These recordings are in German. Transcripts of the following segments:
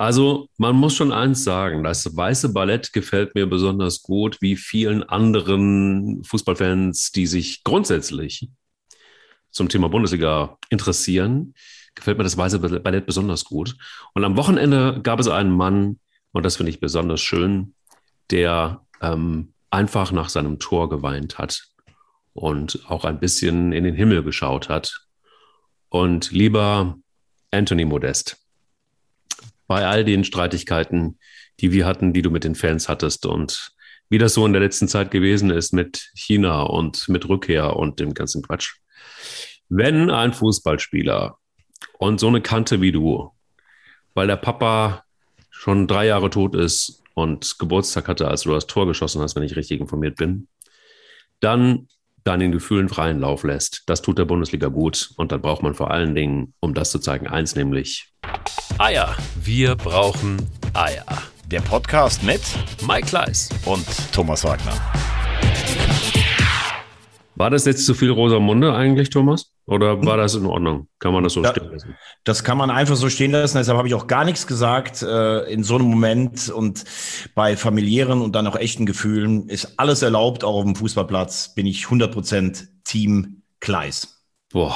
Also, man muss schon eins sagen, das weiße Ballett gefällt mir besonders gut, wie vielen anderen Fußballfans, die sich grundsätzlich zum Thema Bundesliga interessieren, gefällt mir das weiße Ballett besonders gut. Und am Wochenende gab es einen Mann, und das finde ich besonders schön, der ähm, einfach nach seinem Tor geweint hat und auch ein bisschen in den Himmel geschaut hat. Und lieber Anthony Modest, bei all den Streitigkeiten, die wir hatten, die du mit den Fans hattest und wie das so in der letzten Zeit gewesen ist mit China und mit Rückkehr und dem ganzen Quatsch. Wenn ein Fußballspieler und so eine Kante wie du, weil der Papa schon drei Jahre tot ist und Geburtstag hatte, als du das Tor geschossen hast, wenn ich richtig informiert bin, dann deinen Gefühlen freien Lauf lässt. Das tut der Bundesliga gut und dann braucht man vor allen Dingen, um das zu zeigen, eins nämlich Eier. Wir brauchen Eier. Der Podcast mit Mike Kleiss und Thomas Wagner. War das jetzt zu viel Rosamunde eigentlich, Thomas? Oder war das in Ordnung? Kann man das so da, stehen lassen? Das kann man einfach so stehen lassen. Deshalb habe ich auch gar nichts gesagt. Äh, in so einem Moment und bei familiären und dann auch echten Gefühlen ist alles erlaubt. Auch auf dem Fußballplatz bin ich 100% Team Kleis. Boah,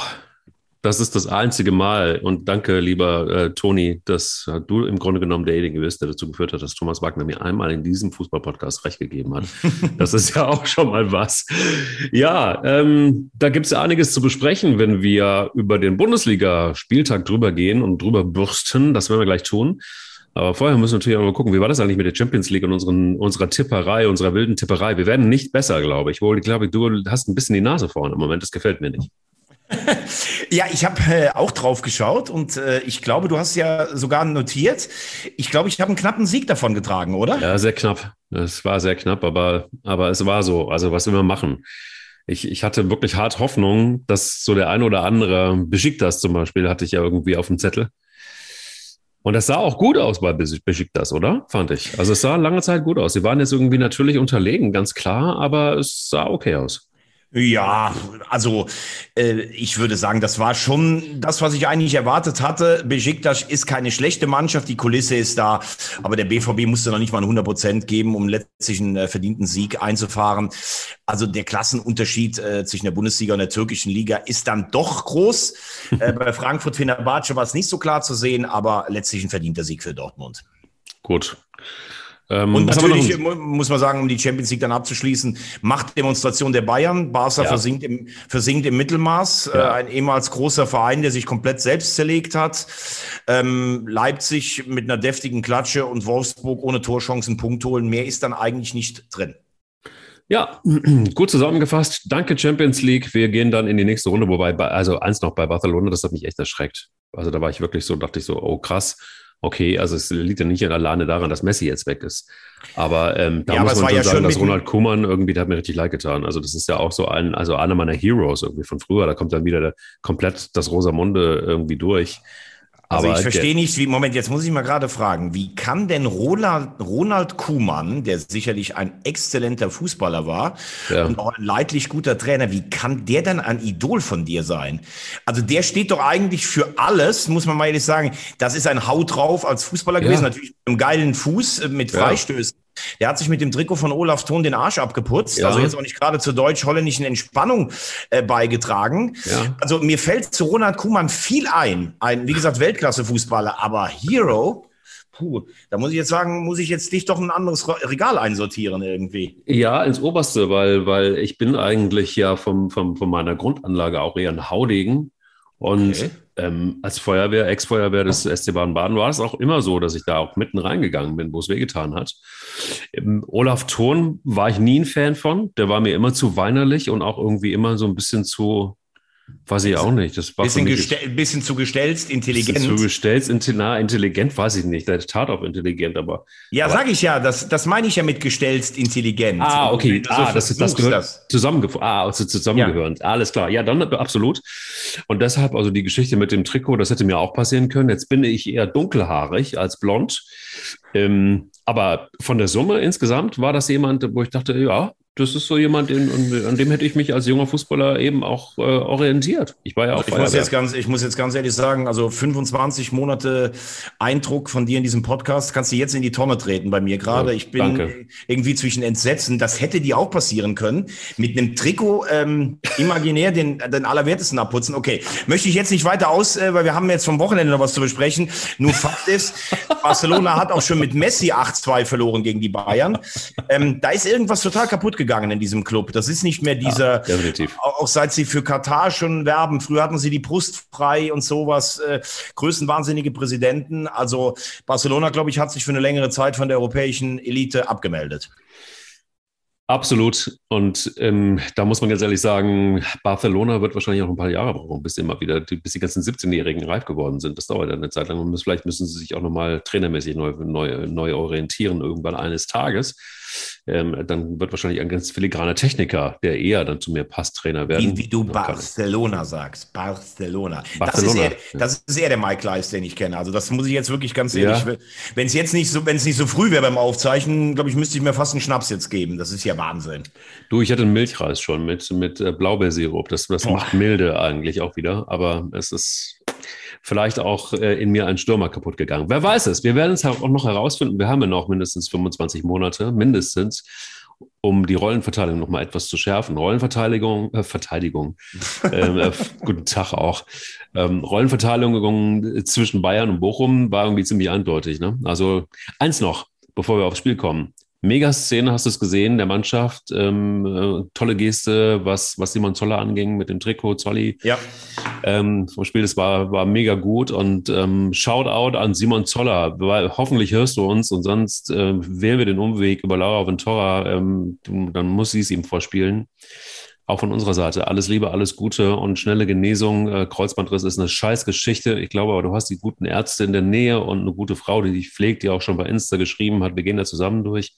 das ist das einzige Mal. Und danke, lieber äh, Toni, dass äh, du im Grunde genommen derjenige bist, der dazu geführt hat, dass Thomas Wagner mir einmal in diesem Fußballpodcast recht gegeben hat. das ist ja auch schon mal was. Ja, ähm, da gibt es ja einiges zu besprechen, wenn wir über den Bundesliga-Spieltag drüber gehen und drüber bürsten. Das werden wir gleich tun. Aber vorher müssen wir natürlich auch mal gucken, wie war das eigentlich mit der Champions League und unseren, unserer Tipperei, unserer wilden Tipperei? Wir werden nicht besser, glaube ich. Wohl, ich glaube, du hast ein bisschen die Nase vorne im Moment. Das gefällt mir nicht. Ja, ich habe äh, auch drauf geschaut und äh, ich glaube, du hast ja sogar notiert. Ich glaube, ich habe einen knappen Sieg davon getragen, oder? Ja, sehr knapp. Es war sehr knapp, aber, aber es war so. Also, was wir machen. Ich, ich hatte wirklich hart Hoffnung, dass so der ein oder andere Besiktas zum Beispiel hatte ich ja irgendwie auf dem Zettel. Und das sah auch gut aus bei Besiktas, oder? Fand ich. Also es sah lange Zeit gut aus. Sie waren jetzt irgendwie natürlich unterlegen, ganz klar, aber es sah okay aus. Ja, also äh, ich würde sagen, das war schon das, was ich eigentlich erwartet hatte. Besiktas ist keine schlechte Mannschaft, die Kulisse ist da, aber der BVB musste noch nicht mal 100 Prozent geben, um letztlich einen äh, verdienten Sieg einzufahren. Also der Klassenunterschied äh, zwischen der Bundesliga und der türkischen Liga ist dann doch groß. äh, bei Frankfurt Fenerbahce war es nicht so klar zu sehen, aber letztlich ein verdienter Sieg für Dortmund. Gut. Ähm, und natürlich muss man sagen, um die Champions League dann abzuschließen, Machtdemonstration der Bayern. Barca ja. versinkt, im, versinkt im Mittelmaß. Ja. Äh, ein ehemals großer Verein, der sich komplett selbst zerlegt hat. Ähm, Leipzig mit einer deftigen Klatsche und Wolfsburg ohne Torchancen Punkt holen. Mehr ist dann eigentlich nicht drin. Ja, gut zusammengefasst. Danke Champions League. Wir gehen dann in die nächste Runde, wobei, also eins noch bei Barcelona, das hat mich echt erschreckt. Also da war ich wirklich so, dachte ich so, oh krass okay, also es liegt ja nicht alleine daran, dass Messi jetzt weg ist. Aber ähm, da ja, muss man schon ja sagen, dass Ronald Kuhmann irgendwie, der hat mir richtig leid getan. Also das ist ja auch so ein, also einer meiner Heroes irgendwie von früher. Da kommt dann wieder der, komplett das Rosamunde irgendwie durch. Also ich verstehe nicht, wie, Moment, jetzt muss ich mal gerade fragen, wie kann denn Ronald, Ronald Kuhmann, der sicherlich ein exzellenter Fußballer war ja. und auch ein leidlich guter Trainer, wie kann der denn ein Idol von dir sein? Also der steht doch eigentlich für alles, muss man mal ehrlich sagen. Das ist ein Haut drauf als Fußballer ja. gewesen, natürlich mit einem geilen Fuß, äh, mit Freistößen. Der hat sich mit dem Trikot von Olaf Thon den Arsch abgeputzt. Ja. Also jetzt auch nicht gerade zur deutsch-holländischen Entspannung äh, beigetragen. Ja. Also mir fällt zu Ronald Kuhmann viel ein. Ein, wie gesagt, Weltklasse-Fußballer, aber Hero. Puh, da muss ich jetzt sagen, muss ich jetzt dich doch ein anderes Regal einsortieren irgendwie. Ja, ins Oberste, weil, weil ich bin eigentlich ja vom, vom, von meiner Grundanlage auch eher ein Haudegen. Und okay. Ähm, als Feuerwehr, Ex-Feuerwehr des SC Baden-Baden war es auch immer so, dass ich da auch mitten reingegangen bin, wo es wehgetan hat. Ähm, Olaf Thon war ich nie ein Fan von. Der war mir immer zu weinerlich und auch irgendwie immer so ein bisschen zu, Weiß ich auch nicht. Das war bisschen, gestell, bisschen zu gestelzt, intelligent. Bisschen zu gestelzt, na, intelligent weiß ich nicht. Der tat auch intelligent, aber. Ja, aber, sag ich ja. Das, das meine ich ja mit gestelzt, intelligent. Ah, okay. Ah, so das, ist, das gehört das. zusammengehört. Ah, also zusammengehörend. Ja. Alles klar. Ja, dann absolut. Und deshalb, also die Geschichte mit dem Trikot, das hätte mir auch passieren können. Jetzt bin ich eher dunkelhaarig als blond. Ähm, aber von der Summe insgesamt war das jemand, wo ich dachte, ja, das ist so jemand, den, an dem hätte ich mich als junger Fußballer eben auch äh, orientiert. Ich war ja auch ich muss, jetzt ganz, ich muss jetzt ganz ehrlich sagen, also 25 Monate Eindruck von dir in diesem Podcast kannst du jetzt in die Tonne treten bei mir gerade. Ja, ich bin danke. irgendwie zwischen Entsetzen. Das hätte dir auch passieren können. Mit einem Trikot ähm, imaginär den, den Allerwertesten abputzen. Okay, möchte ich jetzt nicht weiter aus, äh, weil wir haben jetzt vom Wochenende noch was zu besprechen. Nur Fakt ist, Barcelona hat auch schon mit Messi 8-2 verloren gegen die Bayern. Ähm, da ist irgendwas total kaputt gegangen gegangen in diesem Club. Das ist nicht mehr dieser, ja, definitiv. auch seit sie für Katar schon werben. Früher hatten sie die Brust frei und sowas, äh, größenwahnsinnige Präsidenten. Also Barcelona, glaube ich, hat sich für eine längere Zeit von der europäischen Elite abgemeldet. Absolut. Und ähm, da muss man ganz ehrlich sagen, Barcelona wird wahrscheinlich auch ein paar Jahre brauchen, bis immer wieder, bis die ganzen 17-Jährigen reif geworden sind. Das dauert ja eine Zeit lang. Und vielleicht müssen sie sich auch nochmal trainermäßig neu, neu, neu orientieren, irgendwann eines Tages ähm, dann wird wahrscheinlich ein ganz filigraner Techniker, der eher dann zu mir passt, Trainer werden. Wie, wie du Barcelona sagst. Barcelona. Barcelona. Das, ist eher, das ist eher der Mike Leis, den ich kenne. Also das muss ich jetzt wirklich ganz ehrlich, ja. wenn es jetzt nicht so, wenn es nicht so früh wäre beim Aufzeichnen, glaube ich, müsste ich mir fast einen Schnaps jetzt geben. Das ist ja Wahnsinn. Du, ich hatte einen Milchreis schon mit, mit äh, Blaubeersirup. Das, das macht milde eigentlich auch wieder, aber es ist vielleicht auch äh, in mir ein Stürmer kaputt gegangen. Wer weiß es? Wir werden es auch noch herausfinden. Wir haben ja noch mindestens 25 Monate, mindestens, um die Rollenverteilung noch mal etwas zu schärfen. Rollenverteidigung, äh, Verteidigung, ähm, äh, guten Tag auch. Ähm, Rollenverteilung zwischen Bayern und Bochum war irgendwie ziemlich eindeutig. Ne? Also eins noch, bevor wir aufs Spiel kommen. Mega-Szene, hast du es gesehen, der Mannschaft. Ähm, äh, tolle Geste, was, was Simon Zoller anging mit dem Trikot, Zolli. Ja. Ähm, vom Spiel, das war, war mega gut. Und ähm, Shoutout an Simon Zoller, weil hoffentlich hörst du uns und sonst äh, wählen wir den Umweg über Laura Ventura, ähm, dann muss sie es ihm vorspielen auch von unserer Seite alles Liebe, alles Gute und schnelle Genesung. Äh, Kreuzbandriss ist eine Scheißgeschichte. Ich glaube aber, du hast die guten Ärzte in der Nähe und eine gute Frau, die dich pflegt, die auch schon bei Insta geschrieben hat. Wir gehen da zusammen durch.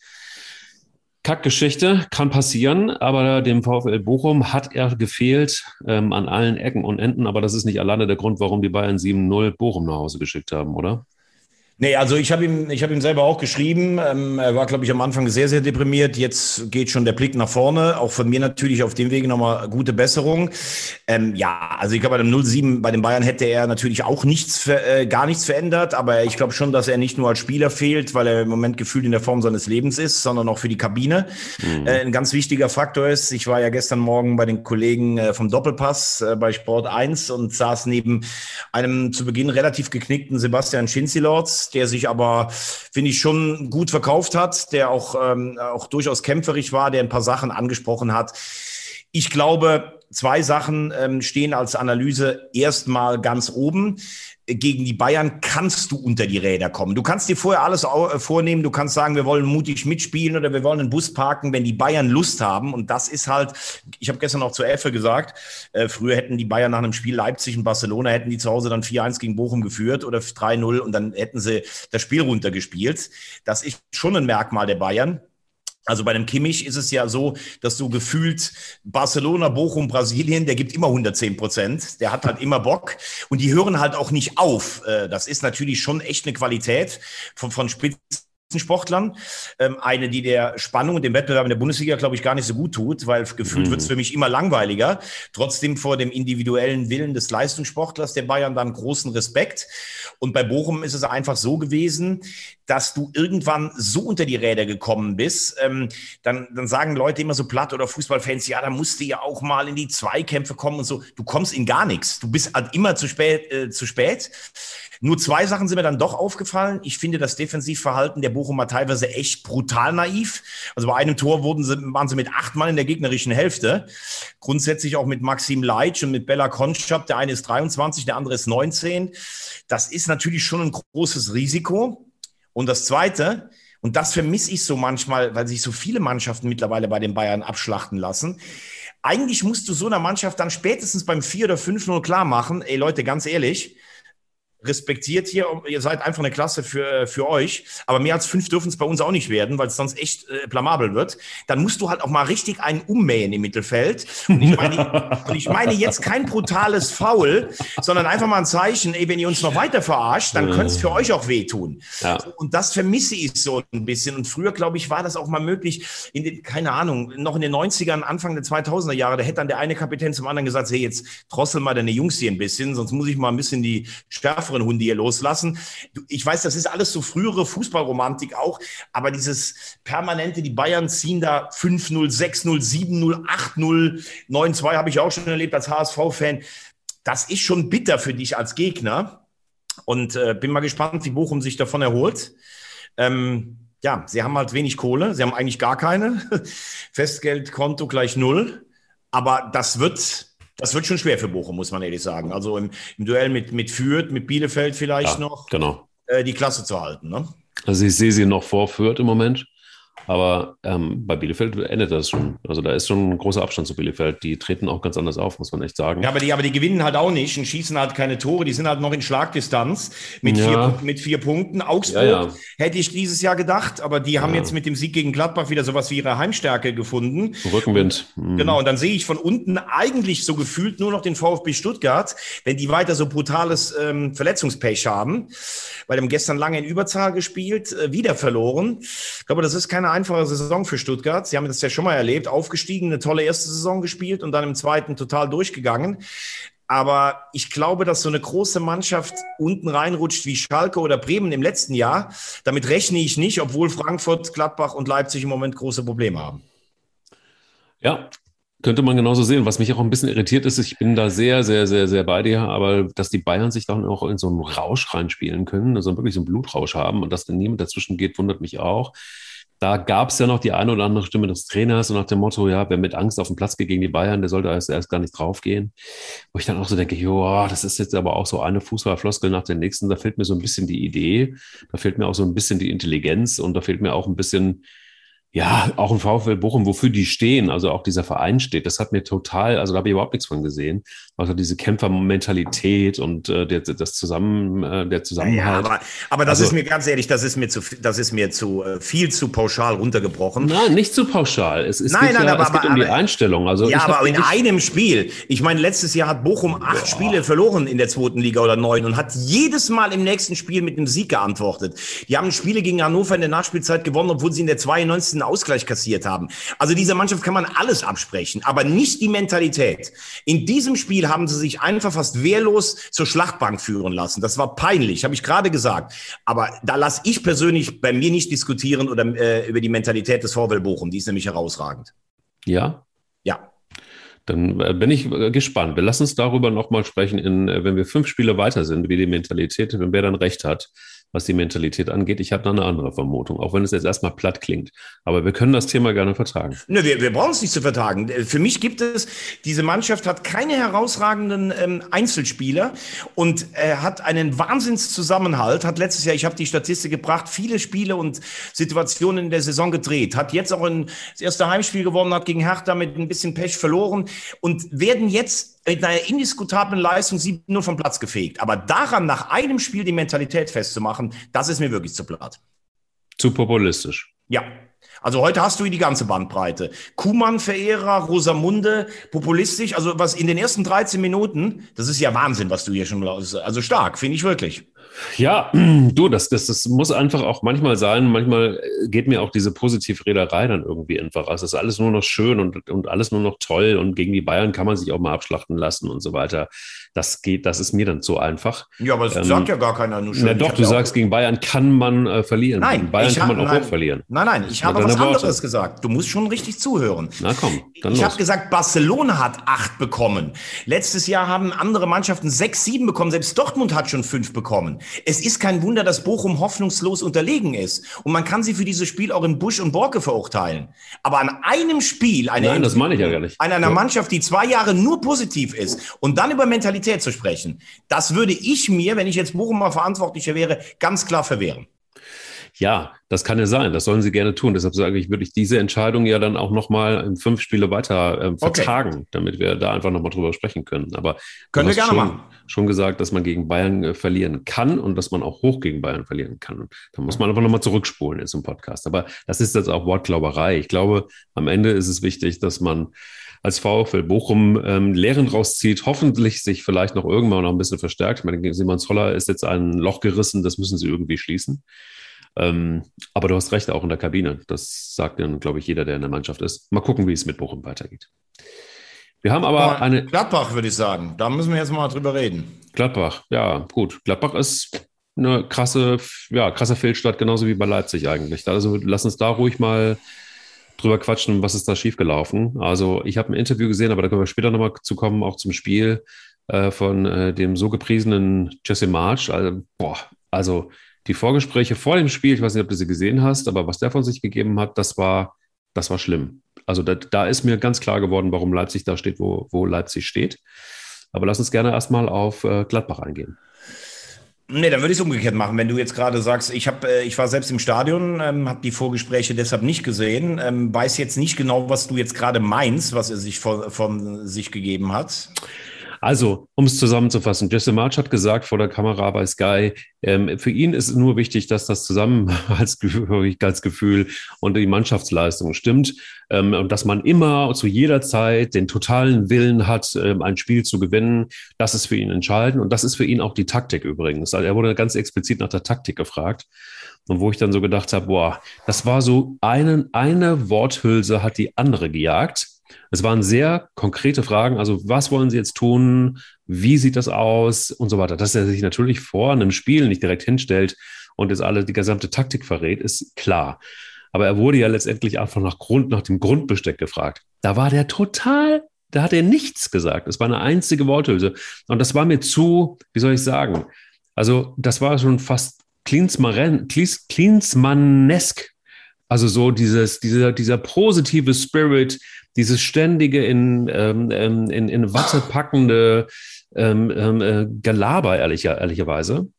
Kackgeschichte, kann passieren, aber dem VfL Bochum hat er gefehlt ähm, an allen Ecken und Enden. Aber das ist nicht alleine der Grund, warum die Bayern 7-0 Bochum nach Hause geschickt haben, oder? Nee, also ich habe ihm, ich habe ihm selber auch geschrieben. Ähm, er war, glaube ich, am Anfang sehr, sehr deprimiert. Jetzt geht schon der Blick nach vorne. Auch von mir natürlich auf dem Wege nochmal gute Besserung. Ähm, ja, also ich glaube, bei dem 07 bei den Bayern hätte er natürlich auch nichts, äh, gar nichts verändert. Aber ich glaube schon, dass er nicht nur als Spieler fehlt, weil er im Moment gefühlt in der Form seines Lebens ist, sondern auch für die Kabine mhm. äh, ein ganz wichtiger Faktor ist. Ich war ja gestern Morgen bei den Kollegen äh, vom Doppelpass äh, bei Sport 1 und saß neben einem zu Beginn relativ geknickten Sebastian Schinzilorz der sich aber, finde ich, schon gut verkauft hat, der auch, ähm, auch durchaus kämpferig war, der ein paar Sachen angesprochen hat. Ich glaube, zwei Sachen ähm, stehen als Analyse erstmal ganz oben gegen die Bayern kannst du unter die Räder kommen. Du kannst dir vorher alles äh, vornehmen. Du kannst sagen, wir wollen mutig mitspielen oder wir wollen einen Bus parken, wenn die Bayern Lust haben. Und das ist halt, ich habe gestern auch zu Effe gesagt, äh, früher hätten die Bayern nach einem Spiel Leipzig und Barcelona, hätten die zu Hause dann 4-1 gegen Bochum geführt oder 3-0 und dann hätten sie das Spiel runtergespielt. Das ist schon ein Merkmal der Bayern. Also bei einem Kimmich ist es ja so, dass du gefühlt Barcelona, Bochum, Brasilien, der gibt immer 110 Prozent. Der hat halt immer Bock und die hören halt auch nicht auf. Äh, das ist natürlich schon echt eine Qualität von, von Spitzen. Sportlern. Ähm, eine, die der Spannung und dem Wettbewerb in der Bundesliga, glaube ich, gar nicht so gut tut, weil gefühlt mhm. wird es für mich immer langweiliger. Trotzdem vor dem individuellen Willen des Leistungssportlers der Bayern dann großen Respekt. Und bei Bochum ist es einfach so gewesen, dass du irgendwann so unter die Räder gekommen bist. Ähm, dann, dann sagen Leute immer so platt oder Fußballfans, ja, da musst du ja auch mal in die Zweikämpfe kommen und so. Du kommst in gar nichts. Du bist halt immer zu spät. Äh, zu spät. Nur zwei Sachen sind mir dann doch aufgefallen. Ich finde das Defensivverhalten der Bochumer teilweise echt brutal naiv. Also bei einem Tor wurden sie, waren sie mit acht Mann in der gegnerischen Hälfte. Grundsätzlich auch mit Maxim Leitsch und mit Bella Konschab. Der eine ist 23, der andere ist 19. Das ist natürlich schon ein großes Risiko. Und das Zweite, und das vermisse ich so manchmal, weil sich so viele Mannschaften mittlerweile bei den Bayern abschlachten lassen. Eigentlich musst du so einer Mannschaft dann spätestens beim 4 oder 5-0 klar machen, ey Leute, ganz ehrlich, respektiert hier. Ihr seid einfach eine Klasse für, für euch. Aber mehr als fünf dürfen es bei uns auch nicht werden, weil es sonst echt äh, blamabel wird. Dann musst du halt auch mal richtig einen ummähen im Mittelfeld. Und ich meine, und ich meine jetzt kein brutales Foul, sondern einfach mal ein Zeichen, ey, wenn ihr uns noch weiter verarscht, dann könnte es für euch auch wehtun. Ja. Und das vermisse ich so ein bisschen. Und früher, glaube ich, war das auch mal möglich, in den, keine Ahnung, noch in den 90ern, Anfang der 2000er Jahre, da hätte dann der eine Kapitän zum anderen gesagt, hey, jetzt drossel mal deine Jungs hier ein bisschen, sonst muss ich mal ein bisschen die schärferen Hunde hier loslassen. Ich weiß, das ist alles so frühere Fußballromantik auch, aber dieses permanente, die Bayern ziehen da 5-0, 6-0, 7-0, 8-0, 9-2 habe ich auch schon erlebt als HSV-Fan. Das ist schon bitter für dich als Gegner. Und äh, bin mal gespannt, wie Bochum sich davon erholt. Ähm, ja, sie haben halt wenig Kohle, sie haben eigentlich gar keine. Festgeldkonto gleich null. Aber das wird, das wird schon schwer für Bochum, muss man ehrlich sagen. Also im, im Duell mit, mit Fürth, mit Bielefeld vielleicht ja, noch, genau. äh, die Klasse zu halten. Ne? Also ich sehe sie noch vor Fürth im Moment. Aber ähm, bei Bielefeld endet das schon. Also da ist schon ein großer Abstand zu Bielefeld. Die treten auch ganz anders auf, muss man echt sagen. Ja, aber die, aber die gewinnen halt auch nicht und schießen halt keine Tore. Die sind halt noch in Schlagdistanz mit, ja. vier, mit vier Punkten. Augsburg ja, ja. hätte ich dieses Jahr gedacht, aber die haben jetzt mit dem Sieg gegen Gladbach wieder sowas wie ihre Heimstärke gefunden. Rückenwind. Mhm. Genau, und dann sehe ich von unten eigentlich so gefühlt nur noch den VfB Stuttgart, wenn die weiter so brutales ähm, Verletzungspech haben, weil haben gestern lange in Überzahl gespielt, äh, wieder verloren. Ich glaube, das ist keine einfache Saison für Stuttgart. Sie haben das ja schon mal erlebt, aufgestiegen, eine tolle erste Saison gespielt und dann im zweiten total durchgegangen. Aber ich glaube, dass so eine große Mannschaft unten reinrutscht wie Schalke oder Bremen im letzten Jahr. Damit rechne ich nicht, obwohl Frankfurt, Gladbach und Leipzig im Moment große Probleme haben. Ja, könnte man genauso sehen. Was mich auch ein bisschen irritiert ist, ich bin da sehr, sehr, sehr, sehr bei dir, aber dass die Bayern sich dann auch in so einen Rausch reinspielen können, also wirklich so einen Blutrausch haben und dass dann niemand dazwischen geht, wundert mich auch da gab es ja noch die eine oder andere Stimme des Trainers und nach dem Motto, ja, wer mit Angst auf den Platz geht gegen die Bayern, der sollte erst, erst gar nicht draufgehen. Wo ich dann auch so denke, ja, das ist jetzt aber auch so eine Fußballfloskel nach der nächsten. Da fehlt mir so ein bisschen die Idee, da fehlt mir auch so ein bisschen die Intelligenz und da fehlt mir auch ein bisschen ja, auch ein VfL Bochum, wofür die stehen, also auch dieser Verein steht, das hat mir total, also da habe ich überhaupt nichts von gesehen. Also diese Kämpfermentalität und äh, der, das Zusammen, äh, der Zusammenhalt. Ja, aber, aber das also, ist mir ganz ehrlich, das ist mir zu, das ist mir zu äh, viel zu pauschal runtergebrochen. Nein, nicht zu pauschal. Es, es nein, geht, nein, ja, aber, es geht aber, um die Einstellung. Also ja, aber in einem Spiel. Ich meine, letztes Jahr hat Bochum acht Boah. Spiele verloren in der zweiten Liga oder neun und hat jedes Mal im nächsten Spiel mit einem Sieg geantwortet. Die haben Spiele gegen Hannover in der Nachspielzeit gewonnen, obwohl sie in der 92. Ausgleich kassiert haben. Also dieser Mannschaft kann man alles absprechen, aber nicht die Mentalität. In diesem Spiel haben sie sich einfach fast wehrlos zur Schlachtbank führen lassen. Das war peinlich, habe ich gerade gesagt. Aber da lasse ich persönlich bei mir nicht diskutieren oder äh, über die Mentalität des VW Bochum. Die ist nämlich herausragend. Ja? Ja. Dann äh, bin ich äh, gespannt. Wir lassen uns darüber nochmal sprechen, in, äh, wenn wir fünf Spiele weiter sind, wie die Mentalität, wenn wer dann recht hat was die Mentalität angeht. Ich habe da eine andere Vermutung, auch wenn es jetzt erstmal platt klingt. Aber wir können das Thema gerne vertagen. Ne, wir, wir brauchen es nicht zu vertagen. Für mich gibt es, diese Mannschaft hat keine herausragenden ähm, Einzelspieler und äh, hat einen Wahnsinnszusammenhalt. Hat letztes Jahr, ich habe die Statistik gebracht, viele Spiele und Situationen in der Saison gedreht. Hat jetzt auch ein, das erste Heimspiel gewonnen, hat gegen Hertha mit ein bisschen Pech verloren und werden jetzt mit einer indiskutablen Leistung 7-0 vom Platz gefegt. Aber daran nach einem Spiel die Mentalität festzumachen, das ist mir wirklich zu platt. Zu populistisch. Ja. Also heute hast du die ganze Bandbreite. Kuhmann-Verehrer, Rosamunde, populistisch. Also was in den ersten 13 Minuten, das ist ja Wahnsinn, was du hier schon, also stark, finde ich wirklich. Ja, du, das, das, das muss einfach auch manchmal sein. Manchmal geht mir auch diese Positivrederei dann irgendwie einfach aus. Das ist alles nur noch schön und, und alles nur noch toll und gegen die Bayern kann man sich auch mal abschlachten lassen und so weiter. Das geht, das ist mir dann so einfach. Ja, aber das ähm, sagt ja gar keiner nur schön. Ja, doch, du sagst, gegen Bayern kann man äh, verlieren. Nein, gegen Bayern kann man auch nein, hoch verlieren. Nein, nein, ich habe was Worte. anderes gesagt. Du musst schon richtig zuhören. Na komm, dann Ich habe gesagt, Barcelona hat acht bekommen. Letztes Jahr haben andere Mannschaften sechs, sieben bekommen. Selbst Dortmund hat schon fünf bekommen. Es ist kein Wunder, dass Bochum hoffnungslos unterlegen ist. Und man kann sie für dieses Spiel auch in Busch und Borke verurteilen. Aber an einem Spiel, eine Nein, das meine ich ja gar nicht. an einer Mannschaft, die zwei Jahre nur positiv ist und dann über Mentalität zu sprechen, das würde ich mir, wenn ich jetzt Bochum mal Verantwortlicher wäre, ganz klar verwehren. Ja, das kann ja sein. Das sollen sie gerne tun. Deshalb sage ich, würde ich diese Entscheidung ja dann auch nochmal in fünf Spiele weiter äh, vertagen, okay. damit wir da einfach nochmal drüber sprechen können. Aber können wir gerne schon, machen. Schon gesagt, dass man gegen Bayern äh, verlieren kann und dass man auch hoch gegen Bayern verlieren kann. da muss man einfach nochmal zurückspulen in so einem Podcast. Aber das ist jetzt auch Wortglauberei. Ich glaube, am Ende ist es wichtig, dass man als VfL Bochum ähm, Lehren rauszieht, hoffentlich sich vielleicht noch irgendwann noch ein bisschen verstärkt. Ich meine, Simon Zoller ist jetzt ein Loch gerissen, das müssen sie irgendwie schließen. Ähm, aber du hast recht, auch in der Kabine. Das sagt dann, glaube ich, jeder, der in der Mannschaft ist. Mal gucken, wie es mit Bochum weitergeht. Wir haben aber aber eine. Gladbach, würde ich sagen. Da müssen wir jetzt mal drüber reden. Gladbach, ja, gut. Gladbach ist eine krasse, ja, krasse Fehlstart, genauso wie bei Leipzig eigentlich. Also lass uns da ruhig mal drüber quatschen, was ist da schiefgelaufen. Also ich habe ein Interview gesehen, aber da können wir später nochmal zu kommen, auch zum Spiel äh, von äh, dem so gepriesenen Jesse March. Also, boah, also die Vorgespräche vor dem Spiel, ich weiß nicht, ob du sie gesehen hast, aber was der von sich gegeben hat, das war, das war schlimm. Also da, da ist mir ganz klar geworden, warum Leipzig da steht, wo, wo Leipzig steht. Aber lass uns gerne erstmal auf äh, Gladbach eingehen. Nee, dann würde ich es umgekehrt machen. Wenn du jetzt gerade sagst, ich, hab, äh, ich war selbst im Stadion, ähm, habe die Vorgespräche deshalb nicht gesehen, ähm, weiß jetzt nicht genau, was du jetzt gerade meinst, was er sich von, von sich gegeben hat. Also, um es zusammenzufassen, Jesse March hat gesagt vor der Kamera bei Sky, ähm, für ihn ist es nur wichtig, dass das Zusammenhörigkeitsgefühl und die Mannschaftsleistung stimmt ähm, und dass man immer zu jeder Zeit den totalen Willen hat, ähm, ein Spiel zu gewinnen. Das ist für ihn entscheidend und das ist für ihn auch die Taktik übrigens. Also er wurde ganz explizit nach der Taktik gefragt. Und wo ich dann so gedacht habe, boah, das war so einen, eine Worthülse hat die andere gejagt. Es waren sehr konkrete Fragen, also was wollen Sie jetzt tun, wie sieht das aus und so weiter. Dass er sich natürlich vor einem Spiel nicht direkt hinstellt und jetzt alle die gesamte Taktik verrät, ist klar. Aber er wurde ja letztendlich einfach nach Grund, nach dem Grundbesteck gefragt. Da war der total, da hat er nichts gesagt. Es war eine einzige Worthülse. Und das war mir zu, wie soll ich sagen? Also, das war schon fast Klinsmannesk. Also so dieses, dieser, dieser positive Spirit, dieses ständige in, ähm, ähm, in, in Watte packende ähm, ähm, äh, Gelaber, ehrlicher, ehrlicherweise.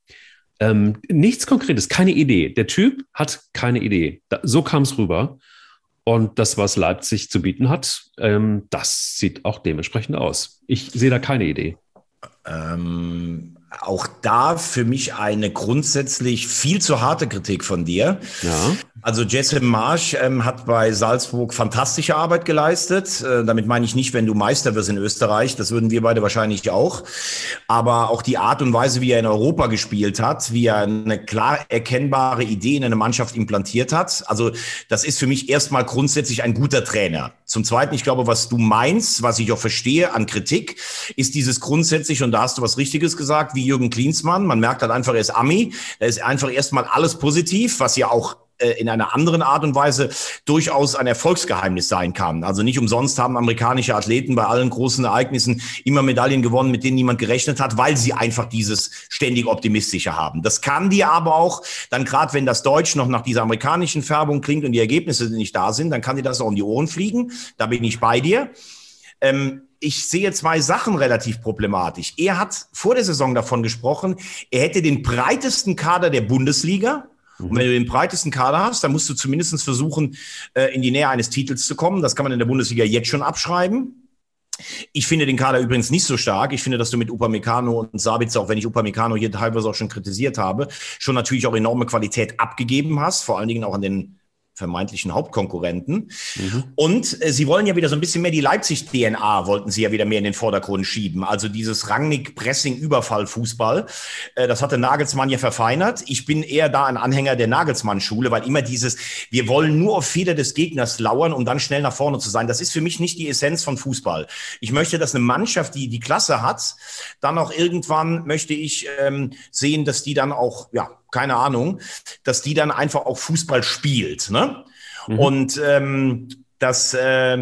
Ähm, nichts Konkretes, keine Idee. Der Typ hat keine Idee. Da, so kam es rüber. Und das, was Leipzig zu bieten hat, ähm, das sieht auch dementsprechend aus. Ich sehe da keine Idee. Ähm, auch da für mich eine grundsätzlich viel zu harte Kritik von dir. Ja. Also Jesse Marsch ähm, hat bei Salzburg fantastische Arbeit geleistet. Äh, damit meine ich nicht, wenn du Meister wirst in Österreich, das würden wir beide wahrscheinlich auch. Aber auch die Art und Weise, wie er in Europa gespielt hat, wie er eine klar erkennbare Idee in eine Mannschaft implantiert hat. Also das ist für mich erstmal grundsätzlich ein guter Trainer. Zum Zweiten, ich glaube, was du meinst, was ich auch verstehe an Kritik, ist dieses grundsätzlich, und da hast du was Richtiges gesagt, wie Jürgen Klinsmann. Man merkt halt einfach, er ist Ami. Da ist einfach erstmal alles positiv, was ja auch äh, in einer anderen Art und Weise durchaus ein Erfolgsgeheimnis sein kann. Also nicht umsonst haben amerikanische Athleten bei allen großen Ereignissen immer Medaillen gewonnen, mit denen niemand gerechnet hat, weil sie einfach dieses ständig optimistische haben. Das kann dir aber auch, dann gerade wenn das Deutsch noch nach dieser amerikanischen Färbung klingt und die Ergebnisse nicht da sind, dann kann dir das auch um die Ohren fliegen. Da bin ich bei dir. Ähm, ich sehe zwei Sachen relativ problematisch. Er hat vor der Saison davon gesprochen, er hätte den breitesten Kader der Bundesliga. Und wenn du den breitesten Kader hast, dann musst du zumindest versuchen, äh, in die Nähe eines Titels zu kommen. Das kann man in der Bundesliga jetzt schon abschreiben. Ich finde den Kader übrigens nicht so stark. Ich finde, dass du mit Upamecano und Sabitzer, auch wenn ich Upamecano hier teilweise auch schon kritisiert habe, schon natürlich auch enorme Qualität abgegeben hast, vor allen Dingen auch an den vermeintlichen Hauptkonkurrenten. Mhm. Und äh, sie wollen ja wieder so ein bisschen mehr die Leipzig-DNA, wollten sie ja wieder mehr in den Vordergrund schieben. Also dieses Rangnick-Pressing-Überfall-Fußball, äh, das hatte Nagelsmann ja verfeinert. Ich bin eher da ein Anhänger der Nagelsmann-Schule, weil immer dieses, wir wollen nur auf Feder des Gegners lauern, um dann schnell nach vorne zu sein. Das ist für mich nicht die Essenz von Fußball. Ich möchte, dass eine Mannschaft, die die Klasse hat, dann auch irgendwann möchte ich ähm, sehen, dass die dann auch, ja, keine Ahnung, dass die dann einfach auch Fußball spielt. Ne? Mhm. Und ähm, das, äh,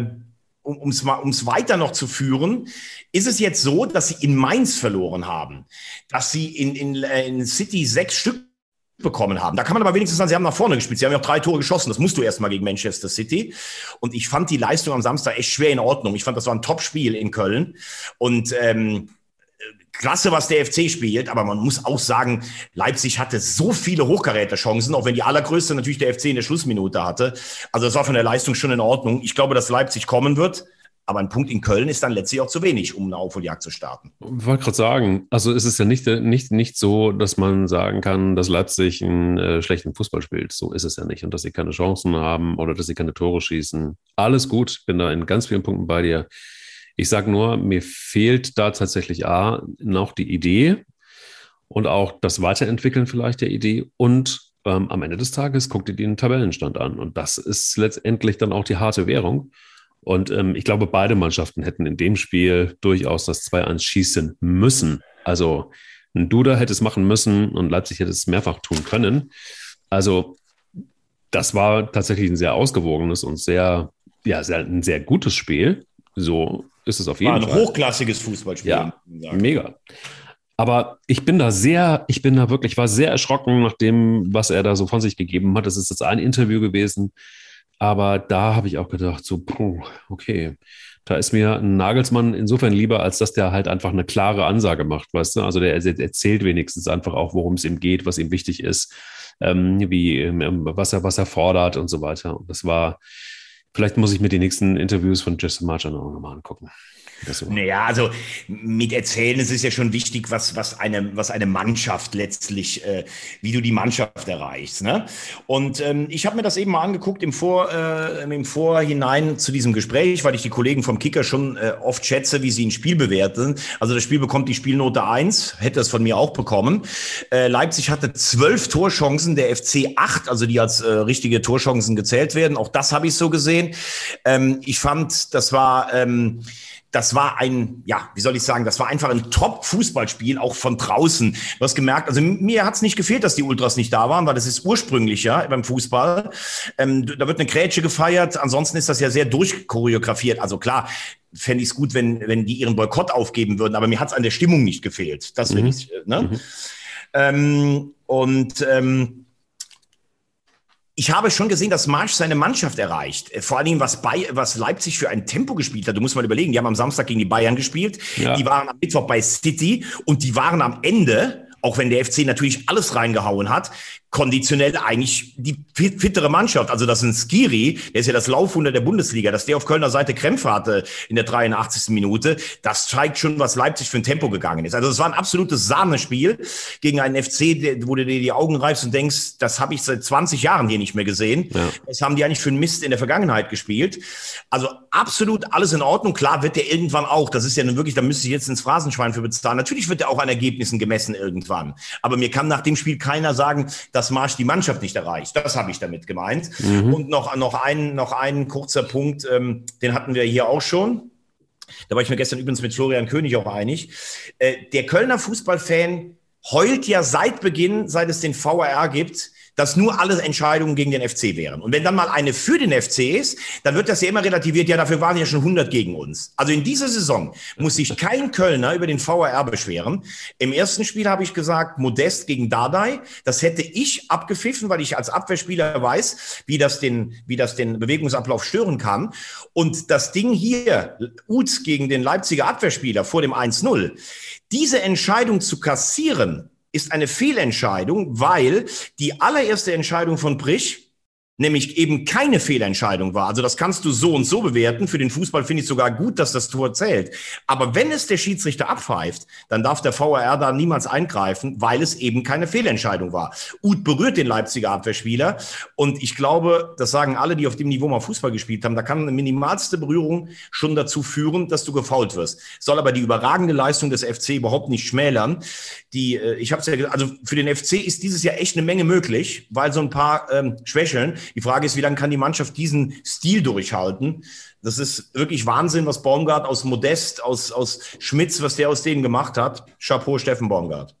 um es weiter noch zu führen, ist es jetzt so, dass sie in Mainz verloren haben, dass sie in, in, äh, in City sechs Stück bekommen haben. Da kann man aber wenigstens sagen, sie haben nach vorne gespielt. Sie haben ja auch drei Tore geschossen. Das musst du erstmal gegen Manchester City. Und ich fand die Leistung am Samstag echt schwer in Ordnung. Ich fand, das war ein Top-Spiel in Köln. Und ähm, klasse, was der FC spielt, aber man muss auch sagen, Leipzig hatte so viele Hochkaräterchancen, auch wenn die allergrößte natürlich der FC in der Schlussminute hatte. Also das war von der Leistung schon in Ordnung. Ich glaube, dass Leipzig kommen wird. Aber ein Punkt in Köln ist dann letztlich auch zu wenig, um eine Aufholjagd zu starten. Ich wollte gerade sagen, also ist es ja nicht, nicht, nicht so, dass man sagen kann, dass Leipzig einen äh, schlechten Fußball spielt. So ist es ja nicht. Und dass sie keine Chancen haben oder dass sie keine Tore schießen. Alles gut, bin da in ganz vielen Punkten bei dir. Ich sage nur, mir fehlt da tatsächlich A, noch die Idee und auch das Weiterentwickeln vielleicht der Idee und ähm, am Ende des Tages guckt ihr den Tabellenstand an. Und das ist letztendlich dann auch die harte Währung. Und ähm, ich glaube, beide Mannschaften hätten in dem Spiel durchaus das 2-1 schießen müssen. Also ein Duda hätte es machen müssen und Leipzig hätte es mehrfach tun können. Also das war tatsächlich ein sehr ausgewogenes und sehr, ja, sehr, ein sehr gutes Spiel. So ist es auf jeden war ein Fall. Ein hochklassiges Fußballspiel. Ja, mega. Aber ich bin da sehr, ich bin da wirklich, war sehr erschrocken nach dem, was er da so von sich gegeben hat. Das ist jetzt ein Interview gewesen. Aber da habe ich auch gedacht, so, puh, okay, da ist mir ein Nagelsmann insofern lieber, als dass der halt einfach eine klare Ansage macht, weißt du? Also der, erzählt wenigstens einfach auch, worum es ihm geht, was ihm wichtig ist, ähm, wie, ähm, was er, was er fordert und so weiter. Und das war, vielleicht muss ich mir die nächsten Interviews von Jesse Marchand auch nochmal angucken. So. Naja, also mit Erzählen ist es ja schon wichtig, was, was, eine, was eine Mannschaft letztlich, äh, wie du die Mannschaft erreichst. Ne? Und ähm, ich habe mir das eben mal angeguckt im, Vor, äh, im Vorhinein zu diesem Gespräch, weil ich die Kollegen vom Kicker schon äh, oft schätze, wie sie ein Spiel bewerten. Also das Spiel bekommt die Spielnote 1, hätte es von mir auch bekommen. Äh, Leipzig hatte zwölf Torchancen, der FC acht, also die als äh, richtige Torchancen gezählt werden. Auch das habe ich so gesehen. Ähm, ich fand, das war... Ähm, das war ein, ja, wie soll ich sagen, das war einfach ein Top-Fußballspiel, auch von draußen. Du hast gemerkt, also mir hat es nicht gefehlt, dass die Ultras nicht da waren, weil das ist ursprünglich ja beim Fußball. Ähm, da wird eine Grätsche gefeiert, ansonsten ist das ja sehr durchchoreografiert. Also klar, fände ich es gut, wenn, wenn die ihren Boykott aufgeben würden, aber mir hat es an der Stimmung nicht gefehlt. Das will mhm. ich, ne? Mhm. Ähm, und ähm, ich habe schon gesehen, dass Marsch seine Mannschaft erreicht. Äh, vor allen Dingen, was, bei, was Leipzig für ein Tempo gespielt hat. Du musst mal überlegen, die haben am Samstag gegen die Bayern gespielt. Ja. Die waren am Mittwoch bei City und die waren am Ende, auch wenn der FC natürlich alles reingehauen hat, konditionell eigentlich die fittere Mannschaft. Also das ist ein Skiri, der ist ja das Laufwunder der Bundesliga, dass der auf Kölner Seite Krämpfe hatte in der 83. Minute, das zeigt schon, was Leipzig für ein Tempo gegangen ist. Also es war ein absolutes Sahnespiel gegen einen FC, wo du dir die Augen reibst und denkst, das habe ich seit 20 Jahren hier nicht mehr gesehen. Ja. Das haben die eigentlich für einen Mist in der Vergangenheit gespielt. Also absolut alles in Ordnung. Klar wird der irgendwann auch, das ist ja nun wirklich, da müsste ich jetzt ins Phrasenschwein für bezahlen. Natürlich wird der auch an Ergebnissen gemessen irgendwann. Aber mir kann nach dem Spiel keiner sagen, dass dass Marsch die Mannschaft nicht erreicht. Das habe ich damit gemeint. Mhm. Und noch, noch, ein, noch ein kurzer Punkt, ähm, den hatten wir hier auch schon. Da war ich mir gestern übrigens mit Florian König auch einig. Äh, der Kölner Fußballfan heult ja seit Beginn, seit es den VAR gibt, dass nur alle Entscheidungen gegen den FC wären. Und wenn dann mal eine für den FC ist, dann wird das ja immer relativiert, ja, dafür waren ja schon 100 gegen uns. Also in dieser Saison muss sich kein Kölner über den VAR beschweren. Im ersten Spiel habe ich gesagt, Modest gegen Dardai. Das hätte ich abgepfiffen, weil ich als Abwehrspieler weiß, wie das den, wie das den Bewegungsablauf stören kann. Und das Ding hier, Uth gegen den Leipziger Abwehrspieler vor dem 1-0, diese Entscheidung zu kassieren, ist eine Fehlentscheidung, weil die allererste Entscheidung von Brich nämlich eben keine Fehlentscheidung war. Also das kannst du so und so bewerten. Für den Fußball finde ich sogar gut, dass das Tor zählt. Aber wenn es der Schiedsrichter abpfeift, dann darf der VAR da niemals eingreifen, weil es eben keine Fehlentscheidung war. Uth berührt den Leipziger Abwehrspieler und ich glaube, das sagen alle, die auf dem Niveau mal Fußball gespielt haben, da kann eine minimalste Berührung schon dazu führen, dass du gefault wirst. Soll aber die überragende Leistung des FC überhaupt nicht schmälern. Die, äh, ich habe es ja gesagt, also für den FC ist dieses Jahr echt eine Menge möglich, weil so ein paar ähm, Schwächeln die Frage ist, wie lange kann die Mannschaft diesen Stil durchhalten? Das ist wirklich Wahnsinn, was Baumgart aus Modest, aus, aus Schmitz, was der aus denen gemacht hat. Chapeau, Steffen Baumgart.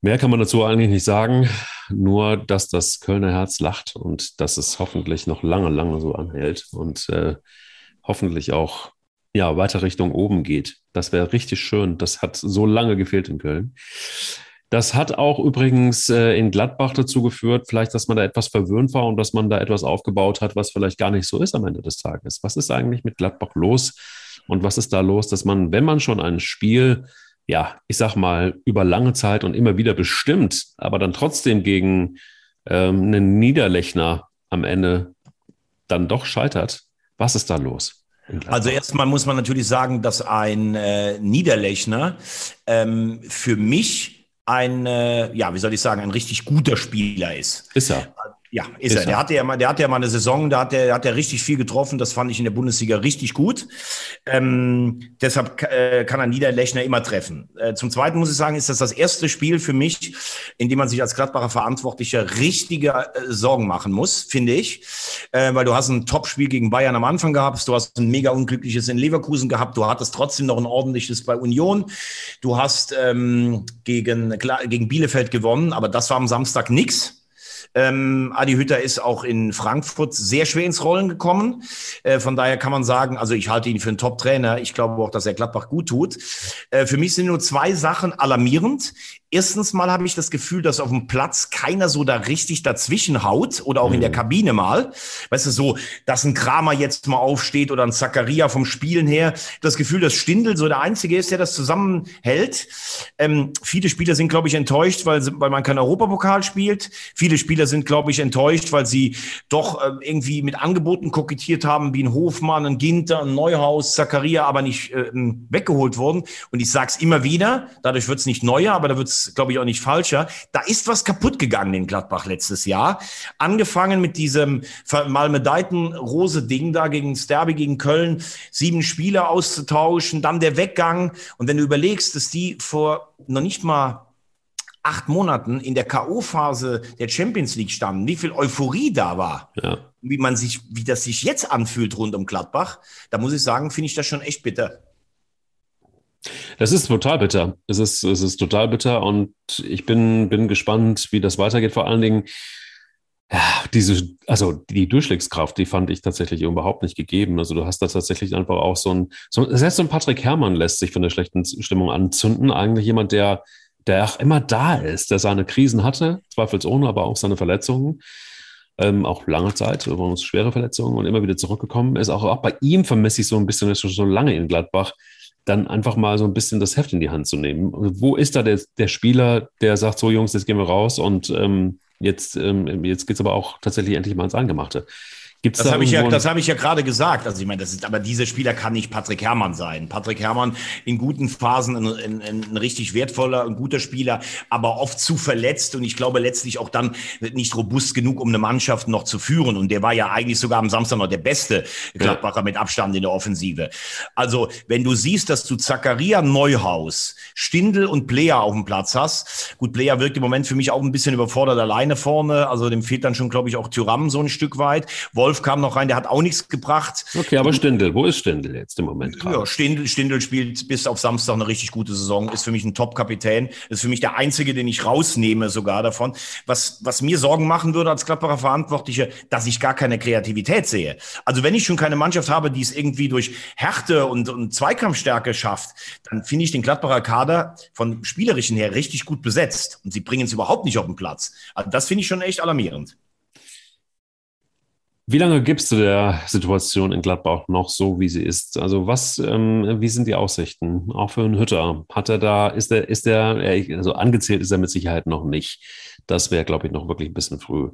Mehr kann man dazu eigentlich nicht sagen, nur dass das Kölner Herz lacht und dass es hoffentlich noch lange, lange so anhält und äh, hoffentlich auch ja, weiter Richtung oben geht. Das wäre richtig schön. Das hat so lange gefehlt in Köln. Das hat auch übrigens äh, in Gladbach dazu geführt, vielleicht, dass man da etwas verwöhnt war und dass man da etwas aufgebaut hat, was vielleicht gar nicht so ist am Ende des Tages. Was ist eigentlich mit Gladbach los? Und was ist da los, dass man, wenn man schon ein Spiel ja, ich sag mal, über lange Zeit und immer wieder bestimmt, aber dann trotzdem gegen ähm, einen Niederlechner am Ende dann doch scheitert. Was ist da los? Also erstmal muss man natürlich sagen, dass ein äh, Niederlechner ähm, für mich ein, äh, ja, wie soll ich sagen, ein richtig guter Spieler ist. Ist er. Ja, ist, ist er. Der hatte ja mal, der hatte ja mal eine Saison, da hat er, hat er richtig viel getroffen. Das fand ich in der Bundesliga richtig gut. Ähm, deshalb äh, kann er Niederlechner immer treffen. Äh, zum Zweiten muss ich sagen, ist das das erste Spiel für mich, in dem man sich als Gladbacher Verantwortlicher richtige äh, Sorgen machen muss, finde ich. Äh, weil du hast ein Top-Spiel gegen Bayern am Anfang gehabt, du hast ein mega unglückliches in Leverkusen gehabt, du hattest trotzdem noch ein ordentliches bei Union. Du hast ähm, gegen, gegen Bielefeld gewonnen, aber das war am Samstag nix. Ähm, Adi Hütter ist auch in Frankfurt sehr schwer ins Rollen gekommen. Äh, von daher kann man sagen, also ich halte ihn für einen Top-Trainer. Ich glaube auch, dass er Gladbach gut tut. Äh, für mich sind nur zwei Sachen alarmierend. Erstens mal habe ich das Gefühl, dass auf dem Platz keiner so da richtig dazwischen haut oder auch mhm. in der mhm. Kabine mal. Weißt du, so, dass ein Kramer jetzt mal aufsteht oder ein Zakaria vom Spielen her. Das Gefühl, dass Stindel so der Einzige ist, der das zusammenhält. Ähm, viele Spieler sind, glaube ich, enttäuscht, weil, weil man kein Europapokal spielt. Viele Spieler sind, glaube ich, enttäuscht, weil sie doch äh, irgendwie mit Angeboten kokettiert haben, wie ein Hofmann, ein Ginter, ein Neuhaus, Zakaria, aber nicht äh, weggeholt wurden. Und ich sage es immer wieder, dadurch wird es nicht neuer, aber da wird es glaube ich, auch nicht falscher. Da ist was kaputt gegangen in Gladbach letztes Jahr. Angefangen mit diesem malmedeiten Rose-Ding da gegen Sterbe, gegen Köln, sieben Spieler auszutauschen, dann der Weggang. Und wenn du überlegst, dass die vor noch nicht mal acht Monaten in der K.O.-Phase der Champions League standen, wie viel Euphorie da war, ja. wie man sich, wie das sich jetzt anfühlt rund um Gladbach, da muss ich sagen, finde ich das schon echt bitter. Das ist total bitter. Es ist, es ist total bitter und ich bin, bin gespannt, wie das weitergeht. Vor allen Dingen, ja, diese, also die Durchschlagskraft, die fand ich tatsächlich überhaupt nicht gegeben. Also du hast da tatsächlich einfach auch so ein, so, selbst so ein Patrick Herrmann lässt sich von der schlechten Stimmung anzünden. Eigentlich jemand, der, der auch immer da ist, der seine Krisen hatte, zweifelsohne, aber auch seine Verletzungen. Ähm, auch lange Zeit, übrigens schwere Verletzungen und immer wieder zurückgekommen ist. Auch, auch bei ihm vermisse ich so ein bisschen, schon so lange in Gladbach, dann einfach mal so ein bisschen das Heft in die Hand zu nehmen. Wo ist da der, der Spieler, der sagt, so Jungs, jetzt gehen wir raus und ähm, jetzt, ähm, jetzt geht es aber auch tatsächlich endlich mal ins Angemachte. Gibt's das da habe ich ja, das habe ich ja gerade gesagt. Also ich meine, das ist, aber dieser Spieler kann nicht Patrick Herrmann sein. Patrick Herrmann in guten Phasen ein, ein, ein richtig wertvoller, ein guter Spieler, aber oft zu verletzt und ich glaube letztlich auch dann nicht robust genug, um eine Mannschaft noch zu führen. Und der war ja eigentlich sogar am Samstag noch der beste Gladbacher ja. mit Abstand in der Offensive. Also wenn du siehst, dass du Zakaria Neuhaus, Stindel und Player auf dem Platz hast, gut, Player wirkt im Moment für mich auch ein bisschen überfordert alleine vorne. Also dem fehlt dann schon, glaube ich, auch Tyram so ein Stück weit. Wolf kam noch rein, der hat auch nichts gebracht. Okay, aber Stindel, wo ist Stindel jetzt im Moment gerade? Ja, Stindel, Stindel spielt bis auf Samstag eine richtig gute Saison, ist für mich ein Top-Kapitän, ist für mich der einzige, den ich rausnehme sogar davon. Was, was mir Sorgen machen würde als Gladbacher Verantwortlicher, dass ich gar keine Kreativität sehe. Also wenn ich schon keine Mannschaft habe, die es irgendwie durch Härte und, und Zweikampfstärke schafft, dann finde ich den Gladbacher Kader von spielerischen her richtig gut besetzt. Und sie bringen es überhaupt nicht auf den Platz. Also das finde ich schon echt alarmierend. Wie lange gibst du der Situation in Gladbach noch so, wie sie ist? Also was, ähm, wie sind die Aussichten? Auch für einen Hütter. Hat er da, ist er, ist er, also angezählt ist er mit Sicherheit noch nicht. Das wäre, glaube ich, noch wirklich ein bisschen früh.